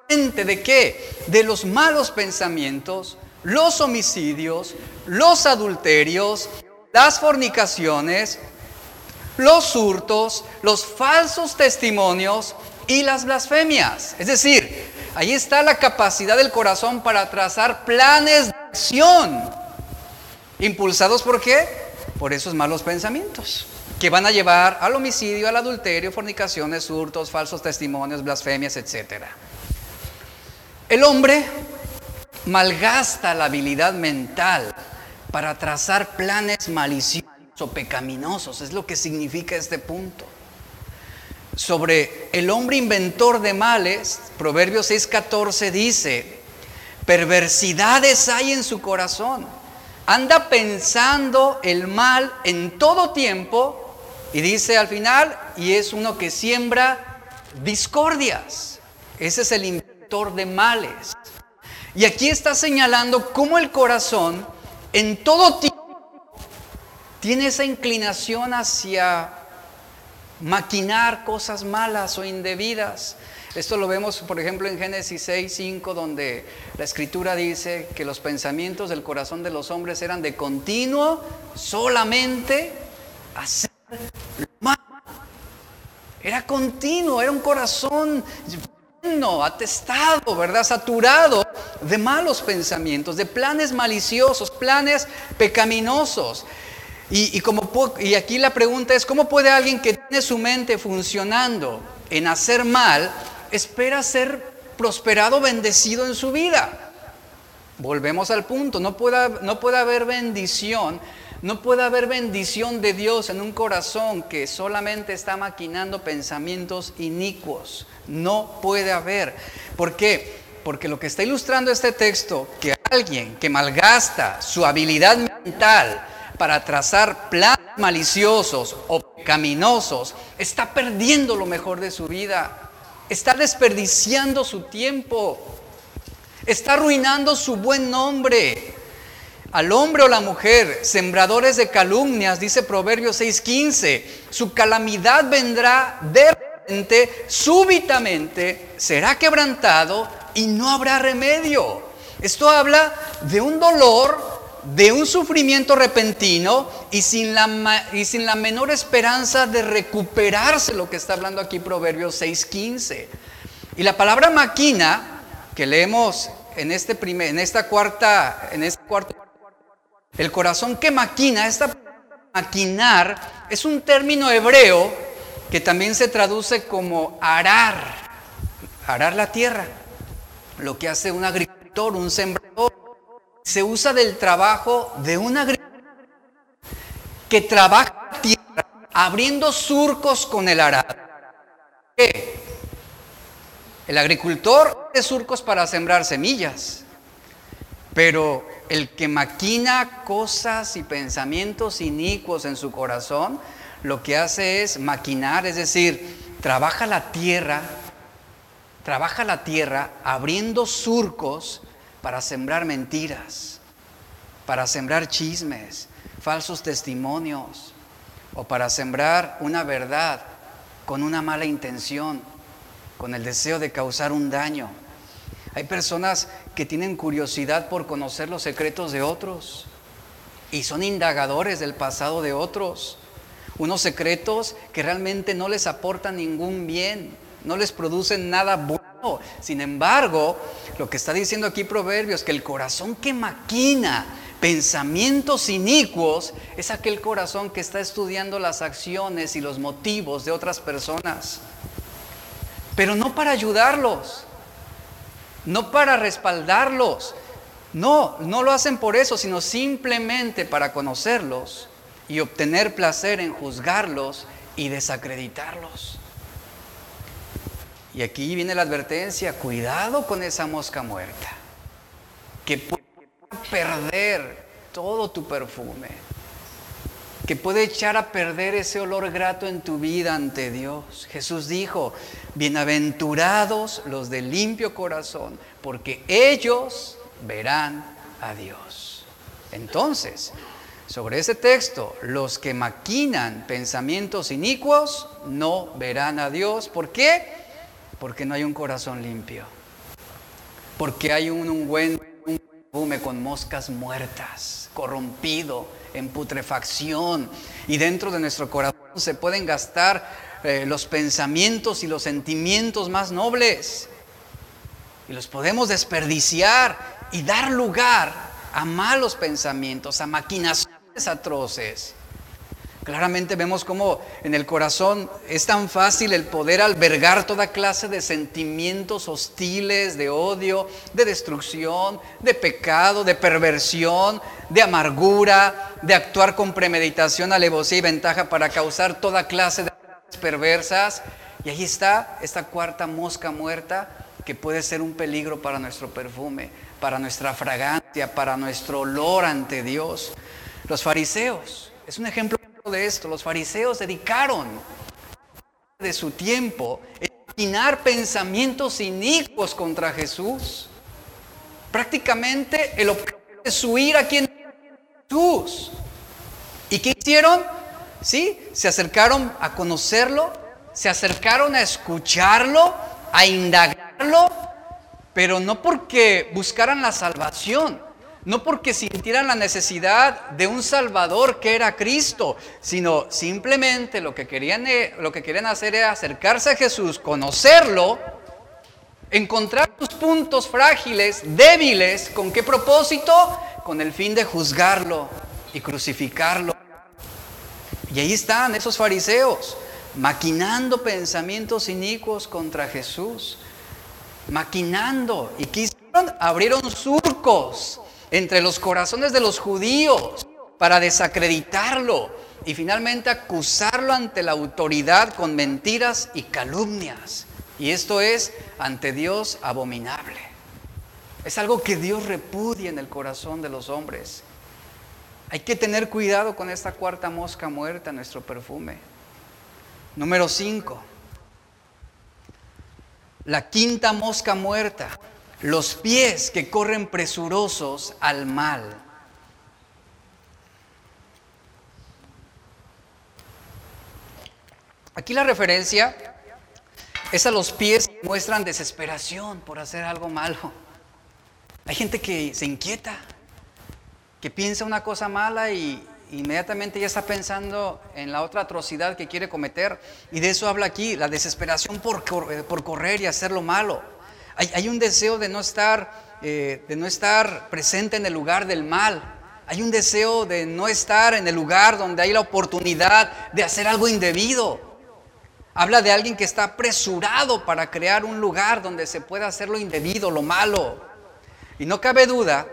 de qué? De los malos pensamientos, los homicidios, los adulterios, las fornicaciones, los hurtos, los falsos testimonios y las blasfemias. Es decir, ahí está la capacidad del corazón para trazar planes de acción ¿Impulsados por qué? Por esos malos pensamientos que van a llevar al homicidio, al adulterio, fornicaciones, hurtos, falsos testimonios, blasfemias, etc. El hombre malgasta la habilidad mental para trazar planes maliciosos o pecaminosos, es lo que significa este punto. Sobre el hombre inventor de males, Proverbios 6:14 dice, perversidades hay en su corazón anda pensando el mal en todo tiempo y dice al final, y es uno que siembra discordias. Ese es el inventor de males. Y aquí está señalando cómo el corazón en todo tiempo tiene esa inclinación hacia maquinar cosas malas o indebidas. Esto lo vemos, por ejemplo, en Génesis 6, 5, donde la escritura dice que los pensamientos del corazón de los hombres eran de continuo solamente hacer lo malo. Era continuo, era un corazón lleno, atestado, ¿verdad? Saturado de malos pensamientos, de planes maliciosos, planes pecaminosos. Y, y, como, y aquí la pregunta es, ¿cómo puede alguien que tiene su mente funcionando en hacer mal espera ser prosperado, bendecido en su vida. Volvemos al punto, no puede, no haber bendición, no puede haber bendición de Dios en un corazón que solamente está maquinando pensamientos inicuos. No puede haber. ¿Por qué? Porque lo que está ilustrando este texto, que alguien que malgasta su habilidad mental para trazar planes maliciosos o pecaminosos, está perdiendo lo mejor de su vida está desperdiciando su tiempo, está arruinando su buen nombre. Al hombre o la mujer, sembradores de calumnias, dice Proverbios 6:15, su calamidad vendrá de repente, súbitamente, será quebrantado y no habrá remedio. Esto habla de un dolor de un sufrimiento repentino y sin, la, y sin la menor esperanza de recuperarse, lo que está hablando aquí Proverbios 6:15. Y la palabra maquina, que leemos en, este primer, en esta cuarta, en este cuarto, el corazón que maquina, esta maquinar, es un término hebreo que también se traduce como arar, arar la tierra, lo que hace un agricultor, un sembrador se usa del trabajo de un agricultor que trabaja tierra abriendo surcos con el arado. ¿Qué? El agricultor hace surcos para sembrar semillas, pero el que maquina cosas y pensamientos inicuos en su corazón, lo que hace es maquinar, es decir, trabaja la tierra, trabaja la tierra abriendo surcos para sembrar mentiras, para sembrar chismes, falsos testimonios o para sembrar una verdad con una mala intención, con el deseo de causar un daño. Hay personas que tienen curiosidad por conocer los secretos de otros y son indagadores del pasado de otros. Unos secretos que realmente no les aportan ningún bien, no les producen nada bueno sin embargo, lo que está diciendo aquí Proverbios, que el corazón que maquina pensamientos inicuos es aquel corazón que está estudiando las acciones y los motivos de otras personas. Pero no para ayudarlos, no para respaldarlos. No, no lo hacen por eso, sino simplemente para conocerlos y obtener placer en juzgarlos y desacreditarlos. Y aquí viene la advertencia, cuidado con esa mosca muerta, que puede perder todo tu perfume, que puede echar a perder ese olor grato en tu vida ante Dios. Jesús dijo, bienaventurados los de limpio corazón, porque ellos verán a Dios. Entonces, sobre ese texto, los que maquinan pensamientos inicuos no verán a Dios. ¿Por qué? Porque no hay un corazón limpio. Porque hay un ungüento, un perfume con moscas muertas, corrompido, en putrefacción. Y dentro de nuestro corazón se pueden gastar eh, los pensamientos y los sentimientos más nobles. Y los podemos desperdiciar y dar lugar a malos pensamientos, a maquinaciones atroces. Claramente vemos cómo en el corazón es tan fácil el poder albergar toda clase de sentimientos hostiles, de odio, de destrucción, de pecado, de perversión, de amargura, de actuar con premeditación, alevosía y ventaja para causar toda clase de perversas. Y ahí está esta cuarta mosca muerta que puede ser un peligro para nuestro perfume, para nuestra fragancia, para nuestro olor ante Dios. Los fariseos, es un ejemplo de esto, los fariseos dedicaron de su tiempo a pensamientos inicuos contra Jesús. Prácticamente el objeto de su ira quien Jesús. ¿Y qué hicieron? Sí, se acercaron a conocerlo, se acercaron a escucharlo, a indagarlo, pero no porque buscaran la salvación, no porque sintieran la necesidad de un Salvador que era Cristo, sino simplemente lo que querían, eh, lo que querían hacer era acercarse a Jesús, conocerlo, encontrar sus puntos frágiles, débiles, ¿con qué propósito? Con el fin de juzgarlo y crucificarlo. Y ahí están esos fariseos, maquinando pensamientos inicuos contra Jesús, maquinando. ¿Y qué hicieron? Abrieron surcos entre los corazones de los judíos para desacreditarlo y finalmente acusarlo ante la autoridad con mentiras y calumnias. Y esto es ante Dios abominable. Es algo que Dios repudia en el corazón de los hombres. Hay que tener cuidado con esta cuarta mosca muerta, nuestro perfume. Número 5. La quinta mosca muerta, los pies que corren presurosos al mal. Aquí la referencia es a los pies que muestran desesperación por hacer algo malo. Hay gente que se inquieta, que piensa una cosa mala y inmediatamente ya está pensando en la otra atrocidad que quiere cometer. Y de eso habla aquí, la desesperación por, por correr y hacer lo malo. Hay, un deseo de no, estar, eh, de no estar presente en el lugar del mal. Hay un deseo de no estar en el lugar donde hay la oportunidad de hacer algo indebido. Habla de alguien que está apresurado para crear un lugar donde se pueda hacer lo indebido, lo malo. Y no cabe duda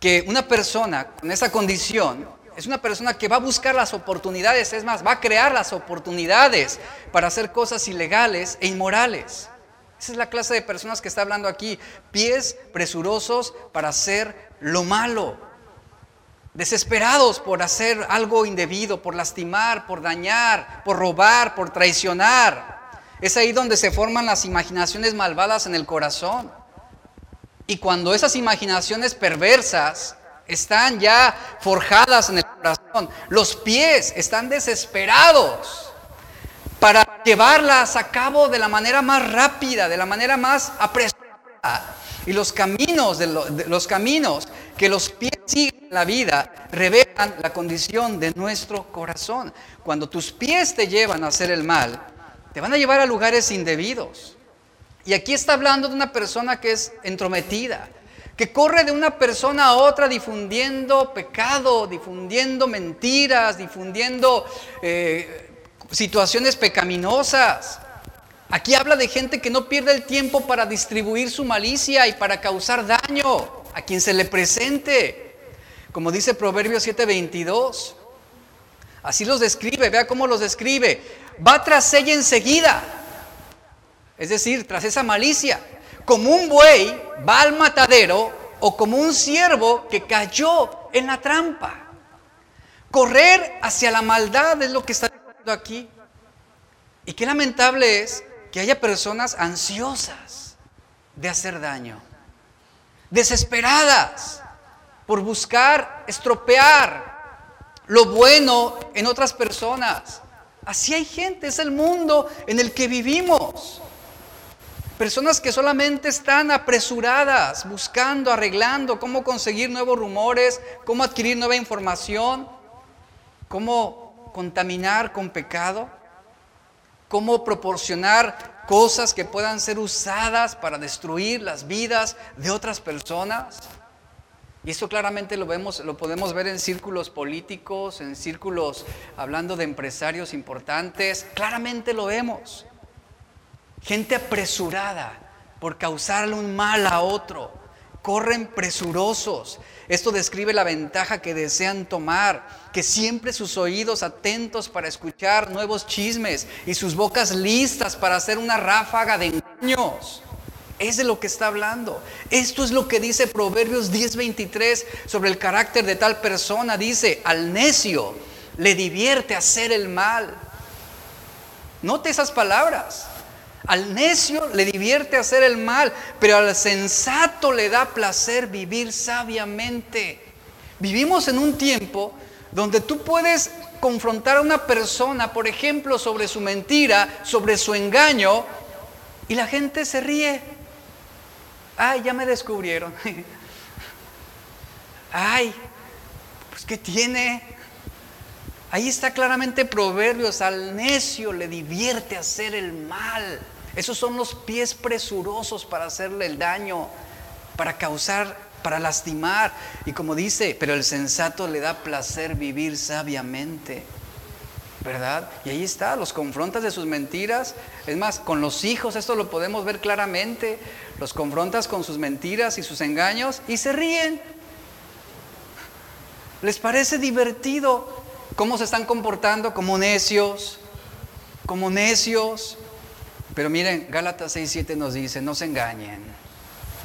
que una persona con esa condición es una persona que va a buscar las oportunidades, es más, va a crear las oportunidades para hacer cosas ilegales e inmorales. Esa es la clase de personas que está hablando aquí, pies presurosos para hacer lo malo, desesperados por hacer algo indebido, por lastimar, por dañar, por robar, por traicionar. Es ahí donde se forman las imaginaciones malvadas en el corazón. Y cuando esas imaginaciones perversas están ya forjadas en el corazón, los pies están desesperados para llevarlas a cabo de la manera más rápida, de la manera más apresurada. Y los caminos, los caminos que los pies siguen en la vida revelan la condición de nuestro corazón. Cuando tus pies te llevan a hacer el mal, te van a llevar a lugares indebidos. Y aquí está hablando de una persona que es entrometida, que corre de una persona a otra difundiendo pecado, difundiendo mentiras, difundiendo eh, situaciones pecaminosas. Aquí habla de gente que no pierde el tiempo para distribuir su malicia y para causar daño a quien se le presente. Como dice Proverbios 7:22. Así los describe, vea cómo los describe. Va tras ella enseguida es decir, tras esa malicia, como un buey va al matadero o como un ciervo que cayó en la trampa. Correr hacia la maldad es lo que está aquí. Y qué lamentable es que haya personas ansiosas de hacer daño, desesperadas por buscar estropear lo bueno en otras personas. Así hay gente, es el mundo en el que vivimos. Personas que solamente están apresuradas, buscando, arreglando cómo conseguir nuevos rumores, cómo adquirir nueva información, cómo contaminar con pecado, cómo proporcionar cosas que puedan ser usadas para destruir las vidas de otras personas. Y eso claramente lo vemos, lo podemos ver en círculos políticos, en círculos hablando de empresarios importantes, claramente lo vemos. Gente apresurada por causarle un mal a otro. Corren presurosos. Esto describe la ventaja que desean tomar, que siempre sus oídos atentos para escuchar nuevos chismes y sus bocas listas para hacer una ráfaga de engaños. Es de lo que está hablando. Esto es lo que dice Proverbios 10:23 sobre el carácter de tal persona. Dice, al necio le divierte hacer el mal. Note esas palabras. Al necio le divierte hacer el mal, pero al sensato le da placer vivir sabiamente. Vivimos en un tiempo donde tú puedes confrontar a una persona, por ejemplo, sobre su mentira, sobre su engaño, y la gente se ríe. Ay, ya me descubrieron. Ay, pues ¿qué tiene? Ahí está claramente Proverbios, al necio le divierte hacer el mal. Esos son los pies presurosos para hacerle el daño, para causar, para lastimar. Y como dice, pero el sensato le da placer vivir sabiamente. ¿Verdad? Y ahí está, los confrontas de sus mentiras. Es más, con los hijos esto lo podemos ver claramente. Los confrontas con sus mentiras y sus engaños y se ríen. Les parece divertido cómo se están comportando como necios, como necios. Pero miren, Gálatas 6:7 nos dice, no se engañen.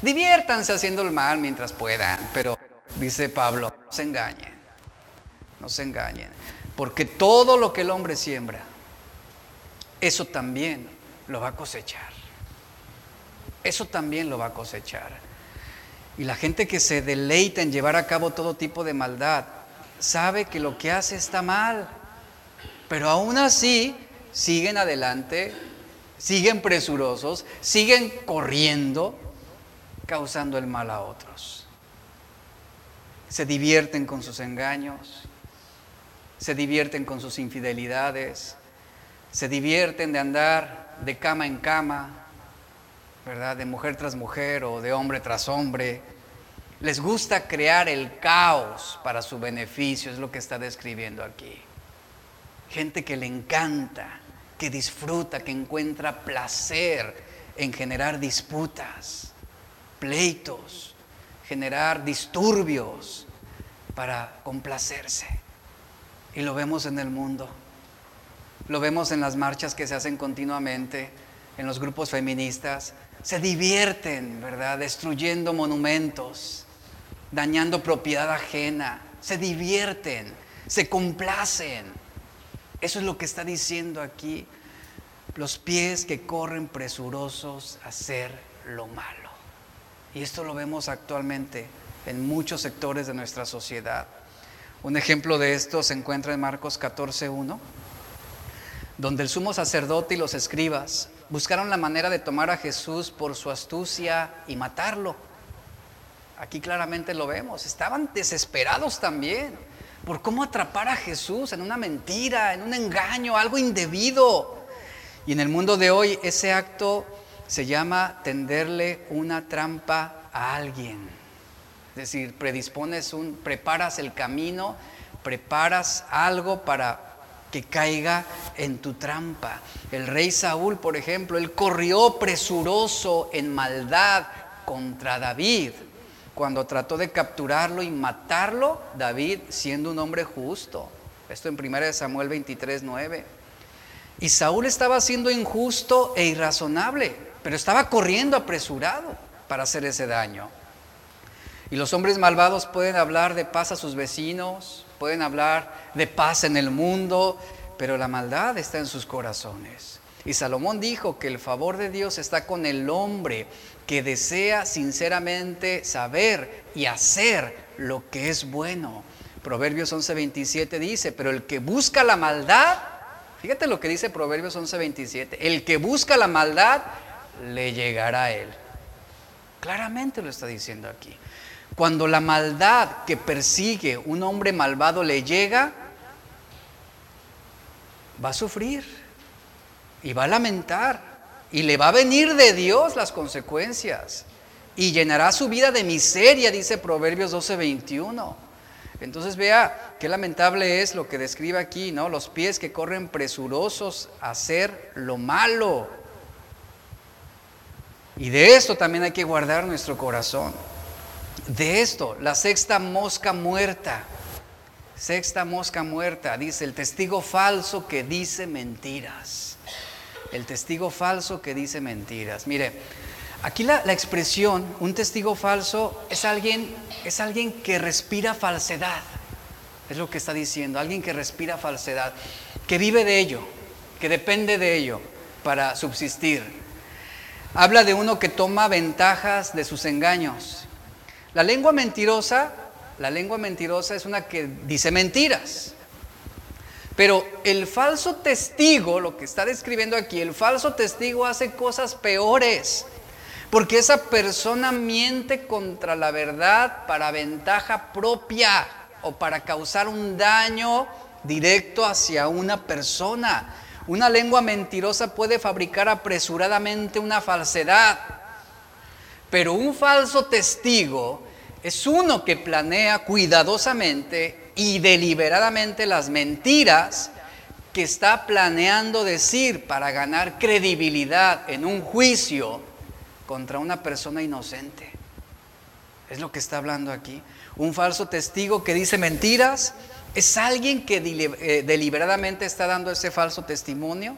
Diviértanse haciendo el mal mientras puedan, pero dice Pablo, no se engañen. No se engañen, porque todo lo que el hombre siembra, eso también lo va a cosechar. eso también lo va a cosechar. Y la gente que se deleita en llevar a cabo todo tipo de maldad, sabe que lo que hace está mal, pero aún así siguen adelante, siguen presurosos, siguen corriendo, causando el mal a otros. Se divierten con sus engaños, se divierten con sus infidelidades, se divierten de andar de cama en cama, ¿verdad? De mujer tras mujer o de hombre tras hombre. Les gusta crear el caos para su beneficio, es lo que está describiendo aquí. Gente que le encanta, que disfruta, que encuentra placer en generar disputas, pleitos, generar disturbios para complacerse. Y lo vemos en el mundo. Lo vemos en las marchas que se hacen continuamente, en los grupos feministas. Se divierten, ¿verdad? Destruyendo monumentos, dañando propiedad ajena. Se divierten, se complacen. Eso es lo que está diciendo aquí. Los pies que corren presurosos a hacer lo malo. Y esto lo vemos actualmente en muchos sectores de nuestra sociedad. Un ejemplo de esto se encuentra en Marcos 14.1, donde el sumo sacerdote y los escribas buscaron la manera de tomar a Jesús por su astucia y matarlo. Aquí claramente lo vemos. Estaban desesperados también por cómo atrapar a Jesús en una mentira, en un engaño, algo indebido. Y en el mundo de hoy ese acto se llama tenderle una trampa a alguien. Es decir, predispones un, preparas el camino, preparas algo para que caiga en tu trampa. El rey Saúl, por ejemplo, él corrió presuroso en maldad contra David. Cuando trató de capturarlo y matarlo, David siendo un hombre justo. Esto en 1 Samuel 23, 9. Y Saúl estaba siendo injusto e irrazonable, pero estaba corriendo apresurado para hacer ese daño. Y los hombres malvados pueden hablar de paz a sus vecinos, pueden hablar de paz en el mundo, pero la maldad está en sus corazones. Y Salomón dijo que el favor de Dios está con el hombre que desea sinceramente saber y hacer lo que es bueno. Proverbios 11:27 dice, pero el que busca la maldad, fíjate lo que dice Proverbios 11:27, el que busca la maldad le llegará a él. Claramente lo está diciendo aquí. Cuando la maldad que persigue un hombre malvado le llega, va a sufrir y va a lamentar y le va a venir de Dios las consecuencias y llenará su vida de miseria, dice Proverbios 12:21. Entonces vea qué lamentable es lo que describe aquí, ¿no? Los pies que corren presurosos a hacer lo malo. Y de esto también hay que guardar nuestro corazón de esto, la sexta mosca muerta. Sexta mosca muerta, dice el testigo falso que dice mentiras. El testigo falso que dice mentiras. Mire, aquí la, expresión, un testigo falso, es alguien, es alguien que respira falsedad. Es lo que está diciendo, alguien que respira falsedad, que vive de ello, que depende de ello para subsistir. Habla de uno que toma ventajas de sus engaños, la lengua mentirosa, la lengua mentirosa es una que dice mentiras. Pero el falso testigo, lo que está describiendo aquí, el falso testigo hace cosas peores. Porque esa persona miente contra la verdad para ventaja propia o para causar un daño directo hacia una persona. Una lengua mentirosa puede fabricar apresuradamente una falsedad. Pero un falso testigo es uno que planea cuidadosamente y deliberadamente las mentiras que está planeando decir para ganar credibilidad en un juicio contra una persona inocente. Es lo que está hablando aquí. Un falso testigo que dice mentiras es alguien que eh, deliberadamente está dando ese falso testimonio,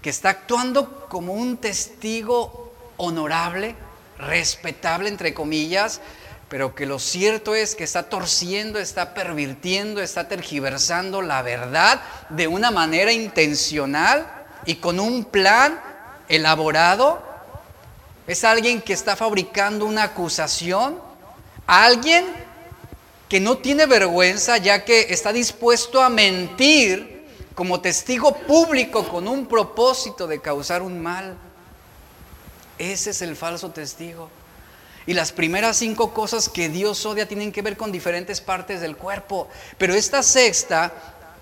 que está actuando como un testigo honorable, respetable, entre comillas, pero que lo cierto es que está torciendo, está pervirtiendo, está tergiversando la verdad de una manera intencional y con un plan elaborado. Es alguien que está fabricando una acusación. Alguien que no tiene vergüenza ya que está dispuesto a mentir como testigo público con un propósito de causar un mal. Ese es el falso testigo. Y las primeras cinco cosas que Dios odia tienen que ver con diferentes partes del cuerpo. Pero esta sexta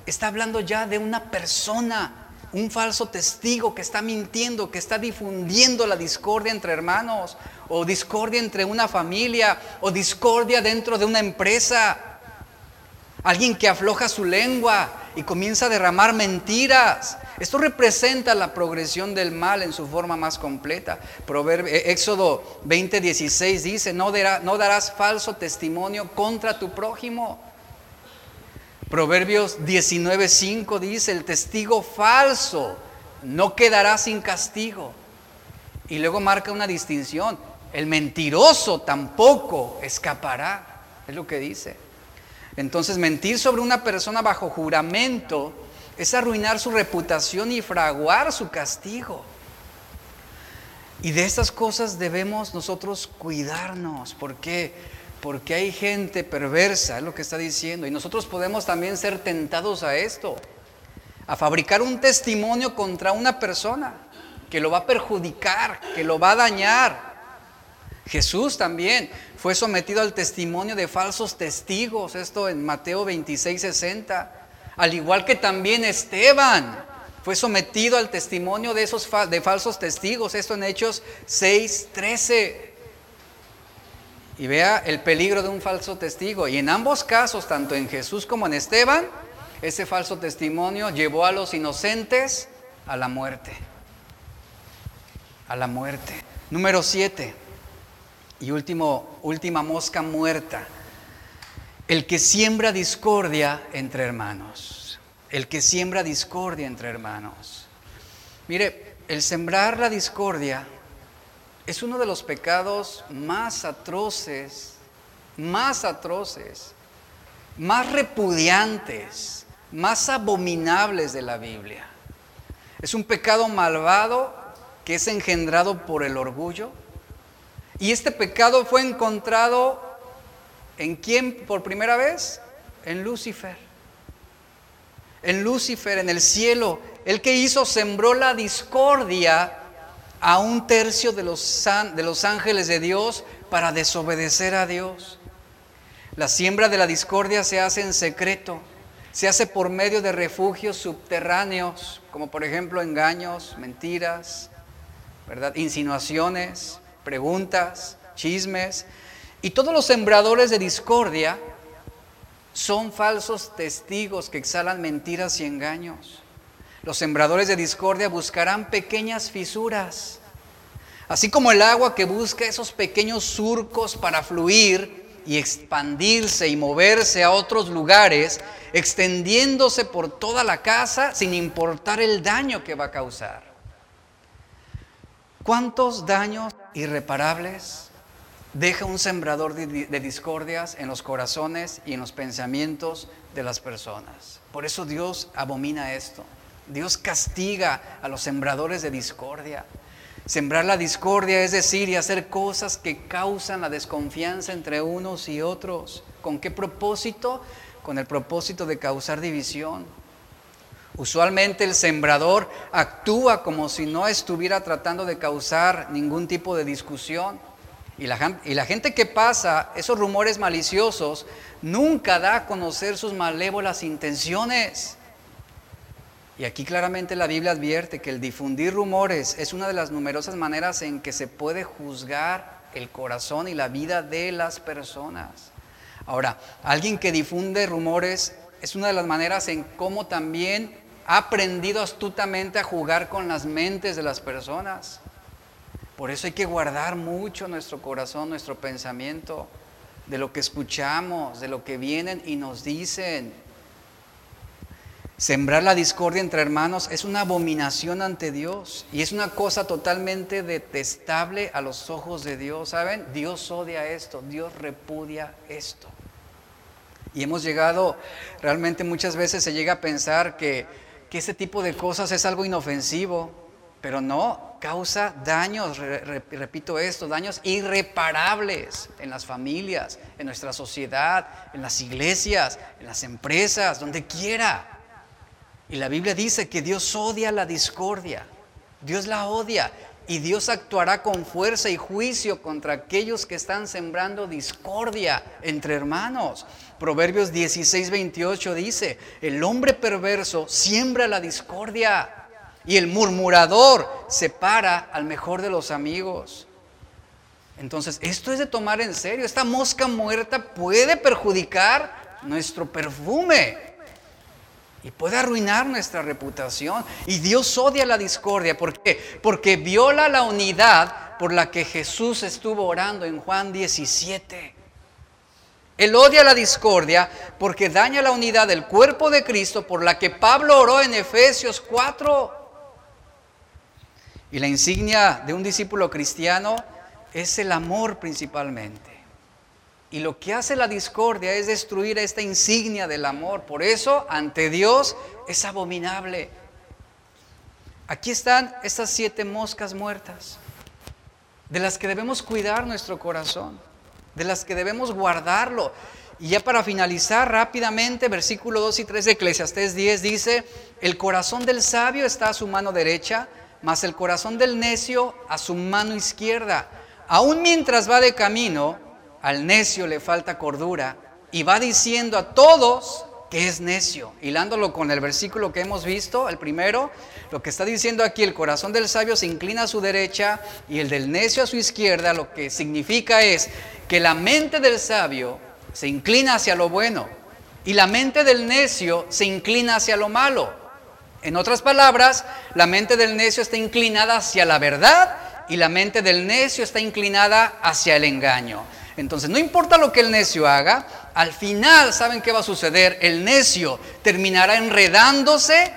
está hablando ya de una persona, un falso testigo que está mintiendo, que está difundiendo la discordia entre hermanos, o discordia entre una familia, o discordia dentro de una empresa. Alguien que afloja su lengua y comienza a derramar mentiras. Esto representa la progresión del mal en su forma más completa. Proverbio, eh, Éxodo 20:16 dice, no, no darás falso testimonio contra tu prójimo. Proverbios 19:5 dice, el testigo falso no quedará sin castigo. Y luego marca una distinción, el mentiroso tampoco escapará, es lo que dice. Entonces mentir sobre una persona bajo juramento es arruinar su reputación y fraguar su castigo. Y de estas cosas debemos nosotros cuidarnos. ¿Por qué? Porque hay gente perversa, es lo que está diciendo. Y nosotros podemos también ser tentados a esto, a fabricar un testimonio contra una persona que lo va a perjudicar, que lo va a dañar. Jesús también fue sometido al testimonio de falsos testigos, esto en Mateo 26, 60. Al igual que también Esteban fue sometido al testimonio de esos de falsos testigos, esto en Hechos 6, 13 y vea el peligro de un falso testigo. Y en ambos casos, tanto en Jesús como en Esteban, ese falso testimonio llevó a los inocentes a la muerte. A la muerte. Número siete. Y último, última mosca muerta. El que siembra discordia entre hermanos. El que siembra discordia entre hermanos. Mire, el sembrar la discordia es uno de los pecados más atroces, más atroces, más repudiantes, más abominables de la Biblia. Es un pecado malvado que es engendrado por el orgullo. Y este pecado fue encontrado en quién por primera vez? En Lucifer. En Lucifer, en el cielo. El que hizo, sembró la discordia a un tercio de los, de los ángeles de Dios para desobedecer a Dios. La siembra de la discordia se hace en secreto, se hace por medio de refugios subterráneos, como por ejemplo engaños, mentiras, ¿verdad? insinuaciones, preguntas, chismes. Y todos los sembradores de discordia son falsos testigos que exhalan mentiras y engaños. Los sembradores de discordia buscarán pequeñas fisuras, así como el agua que busca esos pequeños surcos para fluir y expandirse y moverse a otros lugares, extendiéndose por toda la casa sin importar el daño que va a causar. ¿Cuántos daños irreparables deja un sembrador de, discordias en los corazones y en los pensamientos de las personas? Por eso Dios abomina esto. Dios castiga a los sembradores de discordia. Sembrar la discordia es decir y hacer cosas que causan la desconfianza entre unos y otros. ¿Con qué propósito? Con el propósito de causar división. Usualmente el sembrador actúa como si no estuviera tratando de causar ningún tipo de discusión. Y la, gente que pasa esos rumores maliciosos nunca da a conocer sus malévolas intenciones. Y aquí claramente la Biblia advierte que el difundir rumores es una de las numerosas maneras en que se puede juzgar el corazón y la vida de las personas. Ahora, alguien que difunde rumores es una de las maneras en cómo también ha aprendido astutamente a jugar con las mentes de las personas. Por eso hay que guardar mucho nuestro corazón, nuestro pensamiento, de lo que escuchamos, de lo que vienen y nos dicen. Sembrar la discordia entre hermanos es una abominación ante Dios y es una cosa totalmente detestable a los ojos de Dios. ¿Saben? Dios odia esto, Dios repudia esto. Y hemos llegado, realmente muchas veces se llega a pensar que, que ese tipo de cosas es algo inofensivo. pero no, causa daños, repito esto, daños irreparables en las familias, en nuestra sociedad, en las iglesias, en las empresas, donde quiera. Y la Biblia dice que Dios odia la discordia, Dios la odia y Dios actuará con fuerza y juicio contra aquellos que están sembrando discordia entre hermanos. Proverbios 16, 28 dice, el hombre perverso siembra la discordia y el murmurador separa al mejor de los amigos. Entonces, esto es de tomar en serio. Esta mosca muerta puede perjudicar nuestro perfume y puede arruinar nuestra reputación. Y Dios odia la discordia. ¿Por qué? Porque viola la unidad por la que Jesús estuvo orando en Juan 17. Él odia la discordia porque daña la unidad del cuerpo de Cristo por la que Pablo oró en Efesios 4. Y la insignia de un discípulo cristiano es el amor principalmente. Y lo que hace la discordia es destruir esta insignia del amor. Por eso, ante Dios es abominable. Aquí están estas siete moscas muertas, de las que debemos cuidar nuestro corazón, de las que debemos guardarlo. Y ya para finalizar rápidamente, versículo 2 y 3 de Eclesiastés 10 dice, el corazón del sabio está a su mano derecha, mas el corazón del necio a su mano izquierda. Aún mientras va de camino, al necio le falta cordura y va diciendo a todos que es necio. Hilándolo con el versículo que hemos visto, el primero, lo que está diciendo aquí, el corazón del sabio se inclina a su derecha y el del necio a su izquierda, lo que significa es que la mente del sabio se inclina hacia lo bueno y la mente del necio se inclina hacia lo malo. En otras palabras, la mente del necio está inclinada hacia la verdad y la mente del necio está inclinada hacia el engaño. Entonces, no importa lo que el necio haga, al final, ¿saben qué va a suceder? El necio terminará enredándose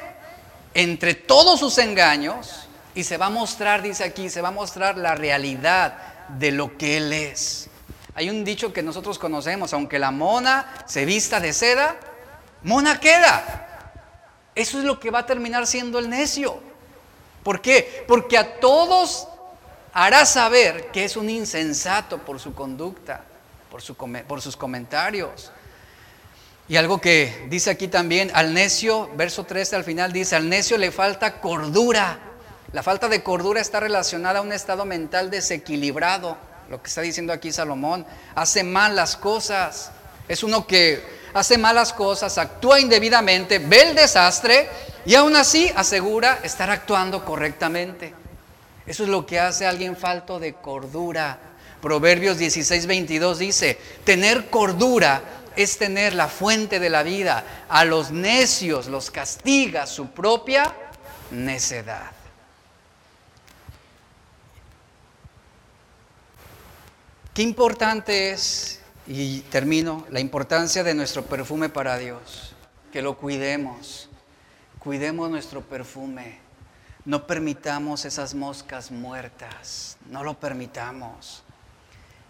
entre todos sus engaños y se va a mostrar, dice aquí, se va a mostrar la realidad de lo que él es. Hay un dicho que nosotros conocemos, aunque la mona se vista de seda, mona queda. Eso es lo que va a terminar siendo el necio. ¿Por qué? Porque a todos hará saber que es un insensato por su conducta, por, su, por sus comentarios. Y algo que dice aquí también, al necio, verso 13 al final dice, al necio le falta cordura. La falta de cordura está relacionada a un estado mental desequilibrado, lo que está diciendo aquí Salomón. Hace mal las cosas. Es uno que hace malas cosas, actúa indebidamente, ve el desastre y aún así asegura estar actuando correctamente. Eso es lo que hace a alguien falto de cordura. Proverbios 16, 22 dice, tener cordura es tener la fuente de la vida. A los necios los castiga su propia necedad. Qué importante es, y termino, la importancia de nuestro perfume para Dios. Que lo cuidemos. Cuidemos nuestro perfume. No permitamos esas moscas muertas, no lo permitamos.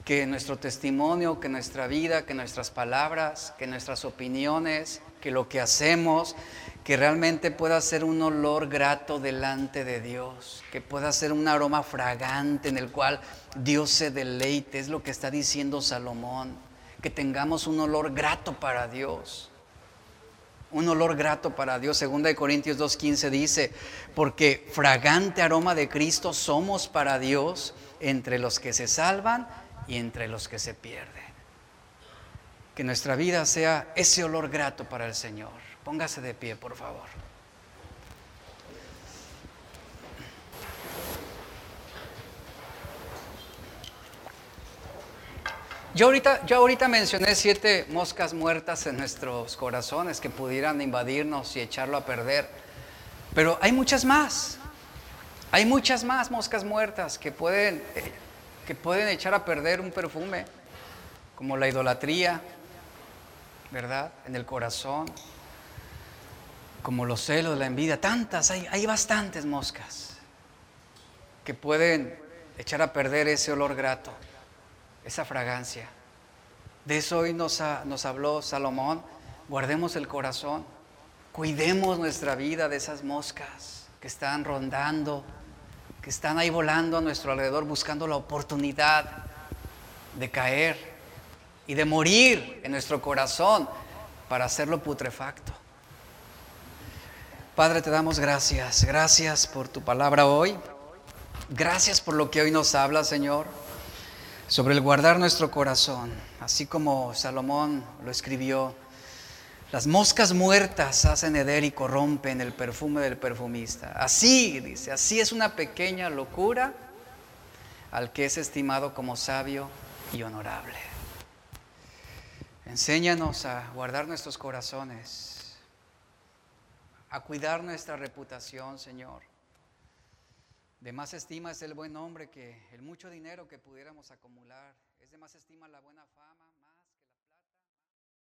Que nuestro testimonio, que nuestra vida, que nuestras palabras, que nuestras opiniones, que lo que hacemos, que realmente pueda ser un olor grato delante de Dios, que pueda ser un aroma fragante en el cual Dios se deleite, es lo que está diciendo Salomón, que tengamos un olor grato para Dios un olor grato para Dios. Segunda de Corintios 2.15 dice, porque fragante aroma de Cristo somos para Dios entre los que se salvan y entre los que se pierden. Que nuestra vida sea ese olor grato para el Señor. Póngase de pie, por favor. Yo ahorita, yo ahorita mencioné siete moscas muertas en nuestros corazones que pudieran invadirnos y echarlo a perder. Pero hay muchas más. Hay muchas más moscas muertas que pueden, eh, que pueden echar a perder un perfume, como la idolatría, ¿verdad? En el corazón, como los celos, la envidia, tantas, hay, hay bastantes moscas que pueden echar a perder ese olor grato esa fragancia. De eso hoy nos, nos habló Salomón. Guardemos el corazón, cuidemos nuestra vida de esas moscas que están rondando que están ahí volando a nuestro alrededor buscando la oportunidad de caer y de morir en nuestro corazón para hacerlo putrefacto. Padre, te damos gracias. Gracias por tu palabra hoy. Gracias por lo que hoy nos habla, Señor, sobre el guardar nuestro corazón, así como Salomón lo escribió. Las moscas muertas hacen heder y corrompen el perfume del perfumista. Así, dice, así es una pequeña locura al que es estimado como sabio y honorable. Enséñanos a guardar nuestros corazones, a cuidar nuestra reputación, Señor. De más estima es el buen hombre que el mucho dinero que pudiéramos acumular. Es de más estima la buena.